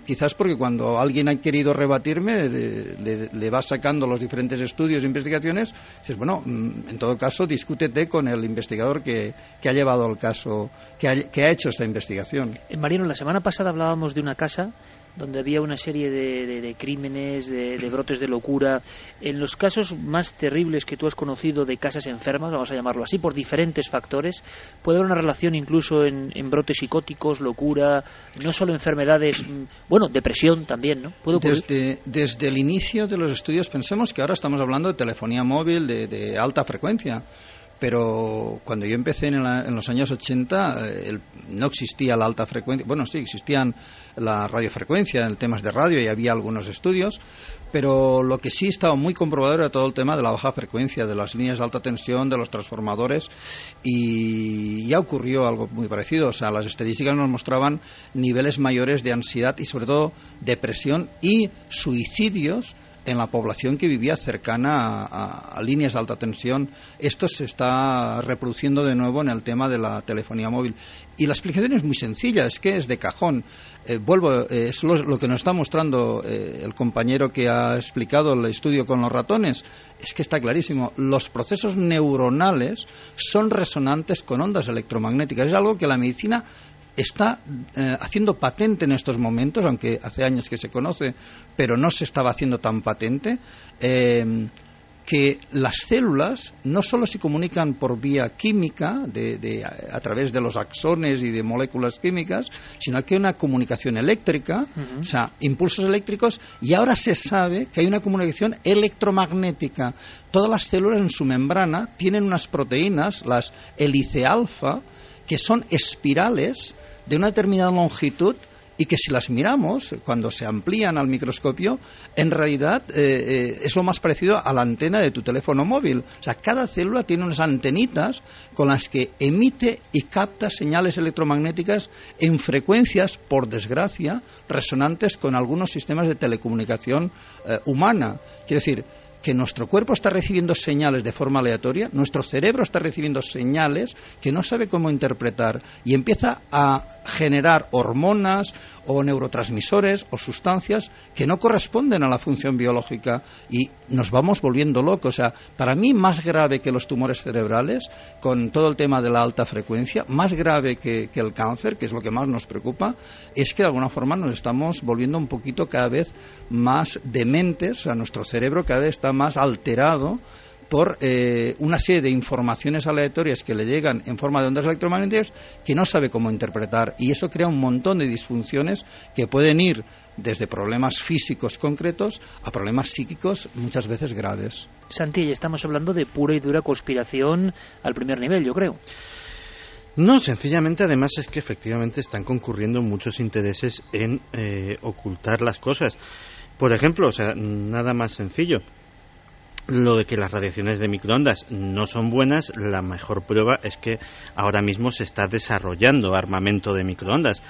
quizás porque cuando alguien ha querido rebatirme, le, va sacando los diferentes estudios e investigaciones, dices, bueno, mm, en todo caso, discútete con el investigador que, ha llevado el caso, que ha, que ha hecho esta investigación. Eh, Mariano, la semana pasada hablábamos de una casa donde había una serie de, crímenes, de, brotes de locura. En los casos más terribles que tú has conocido de casas enfermas, vamos a llamarlo así, por diferentes factores, puede haber una relación incluso en, brotes psicóticos, locura, no solo enfermedades, mm, bueno, depresión también, ¿no? desde, desde el inicio de los estudios pensemos que ahora estamos hablando de telefonía móvil de alta frecuencia pero cuando yo empecé en, los años 80 eh, no existía la alta frecuencia, bueno, sí, existían la radiofrecuencia en temas de radio y había algunos estudios, pero lo que sí estaba muy comprobado era todo el tema de la baja frecuencia, de las líneas de alta tensión, de los transformadores, y ya ocurrió algo muy parecido. O sea, las estadísticas nos mostraban niveles mayores de ansiedad y sobre todo depresión y suicidios en la población que vivía cercana a, líneas de alta tensión. Esto se está reproduciendo de nuevo en el tema de la telefonía móvil. Y la explicación es muy sencilla, es que es de cajón. Eh, vuelvo, eh, es lo, que nos está mostrando eh, el compañero que ha explicado el estudio con los ratones. Es que está clarísimo. Los procesos neuronales son resonantes con ondas electromagnéticas. Es algo que la medicina está haciendo patente en estos momentos, aunque hace años que se conoce, pero no se estaba haciendo tan patente que las células no solo se comunican por vía química, de, a, través de los axones y de moléculas químicas, sino que hay una comunicación eléctrica, o sea, impulsos eléctricos, y ahora se sabe que hay una comunicación electromagnética. Todas las células en su membrana tienen unas proteínas, las hélice alfa, que son espirales de una determinada longitud y que si las miramos, cuando se amplían al microscopio, en realidad eh, eh, es lo más parecido a la antena de tu teléfono móvil. O sea, cada célula tiene unas antenitas con las que emite y capta señales electromagnéticas en frecuencias, por desgracia, resonantes con algunos sistemas de telecomunicación eh, humana. Quiero decir, que nuestro cuerpo está recibiendo señales de forma aleatoria, nuestro cerebro está recibiendo señales que no sabe cómo interpretar y empieza a generar hormonas o neurotransmisores o sustancias que no corresponden a la función biológica y nos vamos volviendo locos. O sea, para mí más grave que los tumores cerebrales, con todo el tema de la alta frecuencia, más grave que, el cáncer, que es lo que más nos preocupa, es que de alguna forma nos estamos volviendo un poquito cada vez más dementes, o sea, nuestro cerebro cada vez está más alterado por eh, una serie de informaciones aleatorias que le llegan en forma de ondas electromagnéticas que no sabe cómo interpretar y eso crea un montón de disfunciones que pueden ir desde problemas físicos concretos a problemas psíquicos muchas veces graves. Santi, estamos hablando de pura y dura conspiración al primer nivel, yo creo. No, sencillamente además es que efectivamente están concurriendo muchos intereses en eh, ocultar las cosas. Por ejemplo, o sea, nada más sencillo lo de que las radiaciones de microondas no son buenas, la mejor prueba es que ahora mismo se está desarrollando armamento de microondas.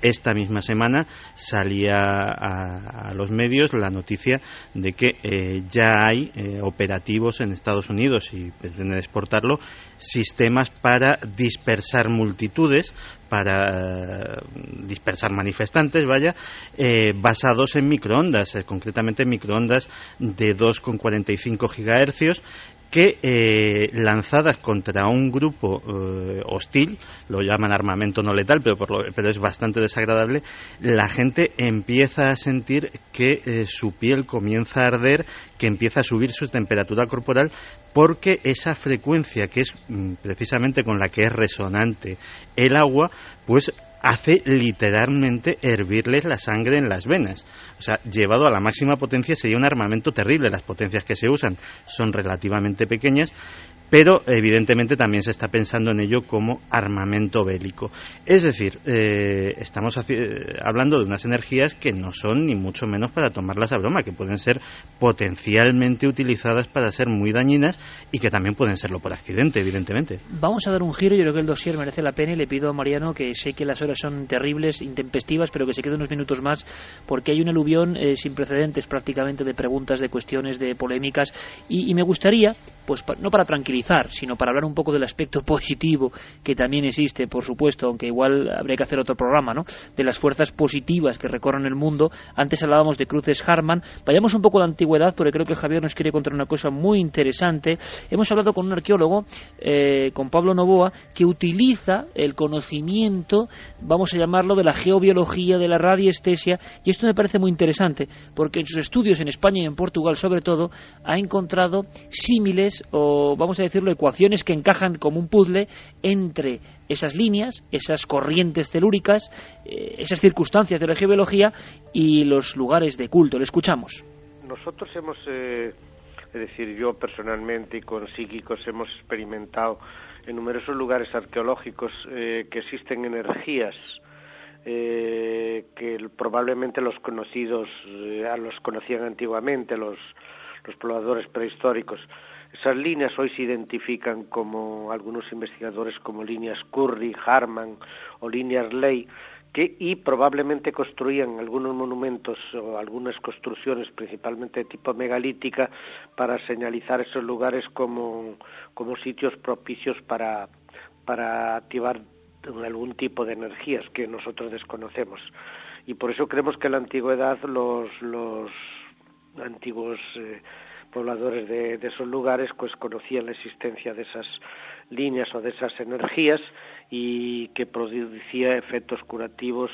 Esta misma semana salía a, los medios la noticia de que eh, ya hay eh, operativos en Estados Unidos y pretenden exportarlo sistemas para dispersar multitudes para dispersar manifestantes, vaya, eh, basados en microondas, eh, concretamente microondas de 2,45 gigahercios que eh, lanzadas contra un grupo hostil, lo llaman armamento no letal, pero, pero, es bastante desagradable, la gente empieza a sentir que su piel comienza a arder, que empieza a subir su temperatura corporal, porque esa frecuencia que es mm, precisamente con la que es resonante el agua, pues hace literalmente hervirles la sangre en las venas. O sea, llevado a la máxima potencia sería un armamento terrible. Las potencias que se usan son relativamente pequeñas pero evidentemente también se está pensando en ello como armamento bélico. Es decir, eh, estamos hablando de unas energías que no son ni mucho menos para tomarlas a broma, que pueden ser potencialmente utilizadas para ser muy dañinas y que también pueden serlo por accidente, evidentemente. Vamos a dar un giro, yo creo que el dossier merece la pena y le pido a Mariano que sé que las horas son terribles, intempestivas, pero que se quede unos minutos más porque hay un aluvión eh, sin precedentes prácticamente de preguntas, de cuestiones, de polémicas y, y me gustaría, pues no para tranquilizar, sino para hablar un poco del aspecto positivo que también existe, por supuesto, aunque igual habría que hacer otro programa, ¿no? De las fuerzas positivas que recorren el mundo. Antes hablábamos de cruces Harman. Vayamos un poco la antigüedad, porque creo que Javier nos quiere contar una cosa muy interesante. Hemos hablado con un arqueólogo, eh, con Pablo Novoa, que utiliza el conocimiento, vamos a llamarlo, de la geobiología, de la radiestesia, y esto me parece muy interesante, porque en sus estudios en España y en Portugal, sobre todo, ha encontrado símiles o, vamos a decirlo, ecuaciones que encajan como un puzzle entre esas líneas, esas corrientes telúricas, eh, esas circunstancias de la geobiología y los lugares de culto. Le escuchamos. Nosotros hemos, eh, es decir, yo personalmente y con psíquicos hemos experimentado en numerosos lugares arqueológicos eh, que existen energías que probablemente los conocidos los conocían antiguamente los los pobladores prehistóricos esas líneas hoy se identifican como algunos investigadores como líneas Curry, Harman o líneas Ley, que, y probablemente construían algunos monumentos o algunas construcciones, principalmente de tipo megalítica, para señalizar esos lugares como, como sitios propicios para, para activar algún tipo de energías que nosotros desconocemos. Y por eso creemos que en la antigüedad los, los antiguos eh, pobladores de, esos lugares pues conocían la existencia de esas líneas o de esas energías y que producía efectos curativos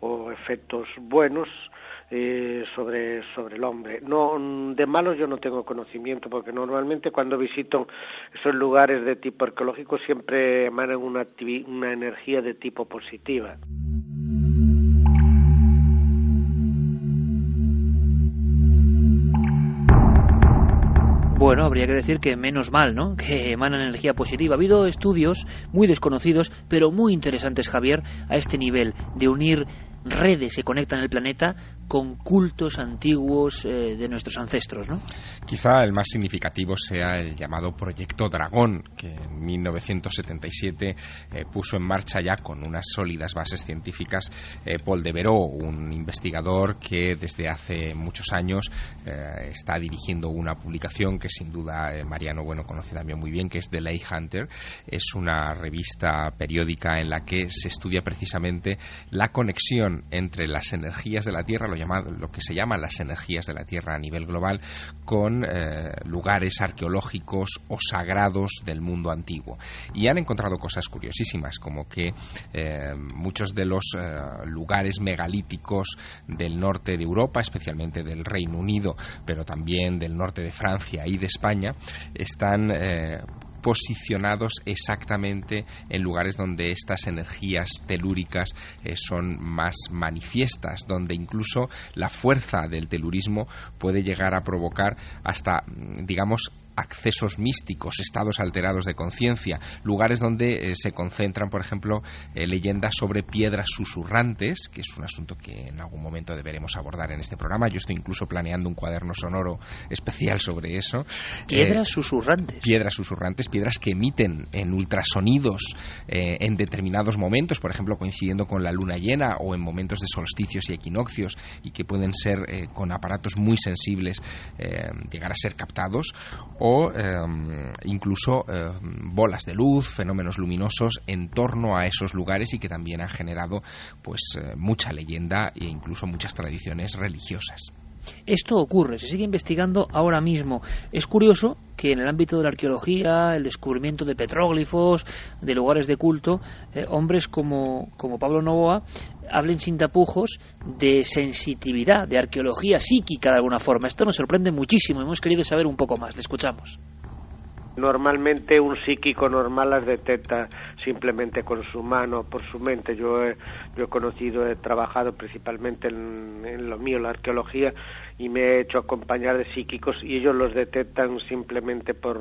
o efectos buenos eh, sobre sobre el hombre. No de malos yo no tengo conocimiento porque normalmente cuando visito esos lugares de tipo arqueológico siempre emanan una, una energía de tipo positiva. Bueno, habría que decir que menos mal, ¿no? Que emanan energía positiva. Ha habido estudios muy desconocidos, pero muy interesantes, Javier, a este nivel de unir redes que conectan el planeta con cultos antiguos eh, de nuestros ancestros, ¿no? Quizá el más significativo sea el llamado Proyecto Dragón, que en 1977 eh, puso en marcha ya con unas sólidas bases científicas eh, Paul de Veró, un investigador que desde hace muchos años está dirigiendo una publicación que sin duda Mariano Bueno conoce también muy bien, que es The Lay Hunter. Es una revista periódica en la que se estudia precisamente la conexión entre las energías de la Tierra, lo, que se llama las energías de la Tierra a nivel global, con eh, lugares arqueológicos o sagrados del mundo antiguo. Y han encontrado cosas curiosísimas, como que eh, muchos de los eh, lugares megalíticos del norte de Europa, especialmente del Reino Unido, pero también del norte de Francia y de España, están posicionados exactamente en lugares donde estas energías telúricas eh, son más manifiestas, donde incluso la fuerza del telurismo puede llegar a provocar hasta, digamos, accesos místicos, estados alterados de conciencia, lugares donde eh, se concentran, por ejemplo, eh, leyendas sobre piedras susurrantes, que es un asunto que en algún momento deberemos abordar en este programa. Yo estoy incluso planeando un cuaderno sonoro especial sobre eso. Piedras eh, susurrantes. Piedras susurrantes, piedras que emiten en ultrasonidos en determinados momentos, por ejemplo, coincidiendo con la luna llena o en momentos de solsticios y equinoccios, y que pueden ser con aparatos muy sensibles llegar a ser captados o em, incluso em, bolas de luz, fenómenos luminosos en torno a esos lugares y que también han generado pues eh, mucha leyenda e incluso muchas tradiciones religiosas. Esto ocurre, se sigue investigando ahora mismo. Es curioso que en el ámbito de la arqueología, el descubrimiento de petróglifos, de lugares de culto, eh, hombres como, como Pablo Novoa hablen sin tapujos de sensitividad, de arqueología psíquica de alguna forma. Esto nos sorprende muchísimo. Hemos querido saber un poco más. Le escuchamos. Normalmente un psíquico normal las detecta simplemente con su mano, por su mente. Yo he, yo he conocido, he trabajado principalmente en, lo mío, la arqueología, y me he hecho acompañar de psíquicos y ellos los detectan simplemente por,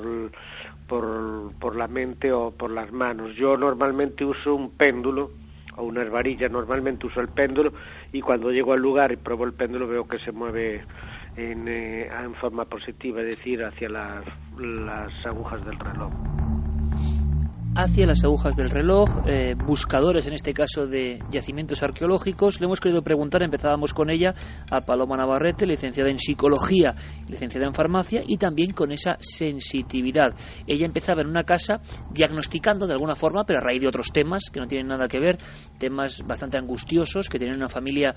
por, por la mente o por las manos. Yo normalmente uso un péndulo o una varilla, normalmente uso el péndulo y cuando llego al lugar y pruebo el péndulo veo que se mueve en, eh, en forma positiva, es decir, hacia las, las agujas del reloj hacia las agujas del reloj, eh, buscadores en este caso de yacimientos arqueológicos. Le hemos querido preguntar, empezábamos con ella, a Paloma Navarrete, licenciada en psicología, licenciada en farmacia y también con esa sensitividad. Ella empezaba en una casa diagnosticando de alguna forma, pero a raíz de otros temas que no tienen nada que ver, temas bastante angustiosos, que tienen una familia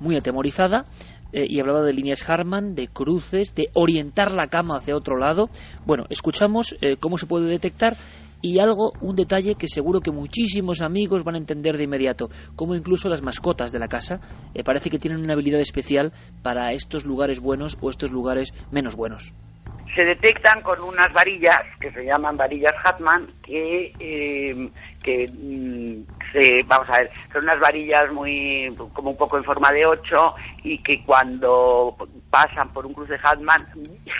muy atemorizada. Eh, y hablaba de líneas Harman, de cruces, de orientar la cama hacia otro lado. Bueno, escuchamos eh, cómo se puede detectar y algo, un detalle que seguro que muchísimos amigos van a entender de inmediato, como incluso las mascotas de la casa eh, parece que tienen una habilidad especial para estos lugares buenos o estos lugares menos buenos. Se detectan con unas varillas que se llaman varillas Hatman que, eh, que mm, se, vamos a ver, son unas varillas muy como un poco en forma de ocho y que cuando pasan por un cruce Hatman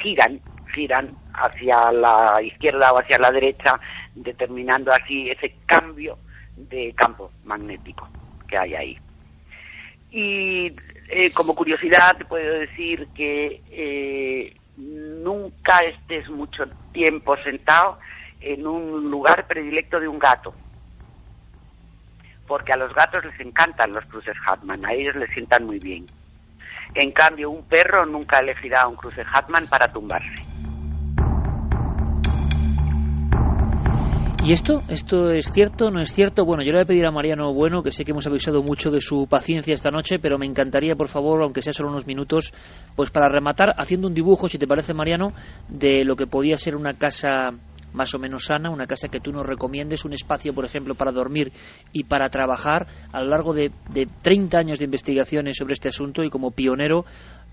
giran giran hacia la izquierda o hacia la derecha determinando así ese cambio de campo magnético que hay ahí. Y eh, como curiosidad puedo decir que eh, nunca estés mucho tiempo sentado en un lugar predilecto de un gato, porque a los gatos les encantan los cruces Hatman, a ellos les sientan muy bien. En cambio, un perro nunca elegirá un cruce Hatman para tumbarse. ¿Y esto? ¿Esto es cierto? ¿No es cierto? Bueno, yo le voy a pedir a Mariano Bueno, que sé que hemos avisado mucho de su paciencia esta noche, pero me encantaría, por favor, aunque sea solo unos minutos, pues para rematar, haciendo un dibujo, si te parece, Mariano, de lo que podría ser una casa más o menos sana, una casa que tú nos recomiendes, un espacio, por ejemplo, para dormir y para trabajar a lo largo de, de 30 años de investigaciones sobre este asunto y como pionero,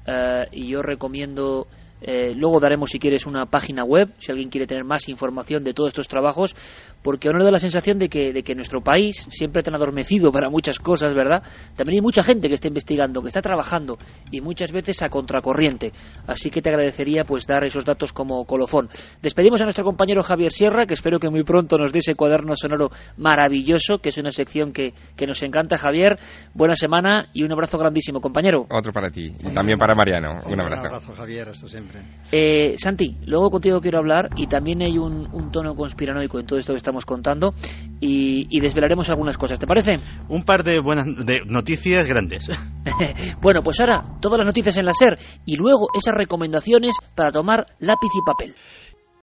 eh, y yo recomiendo eh, luego daremos, si quieres, una página web, si alguien quiere tener más información de todos estos trabajos, porque uno da la sensación de que, de que nuestro país, siempre tan adormecido para muchas cosas, ¿verdad? También hay mucha gente que está investigando, que está trabajando, y muchas veces a contracorriente. Así que te agradecería pues dar esos datos como colofón. Despedimos a nuestro compañero Javier Sierra, que espero que muy pronto nos dé ese cuaderno sonoro maravilloso, que es una sección que, que nos encanta, Javier. Buena semana y un abrazo grandísimo, compañero. Otro para ti, y también para Mariano. Un abrazo. Un abrazo, Javier, hasta siempre. Eh, Santi, luego contigo quiero hablar y también hay un, un, tono conspiranoico en todo esto que estamos contando y, y, desvelaremos algunas cosas, ¿te parece? Un par de buenas de noticias grandes. bueno, pues ahora todas las noticias en la SER y luego esas recomendaciones para tomar lápiz y papel.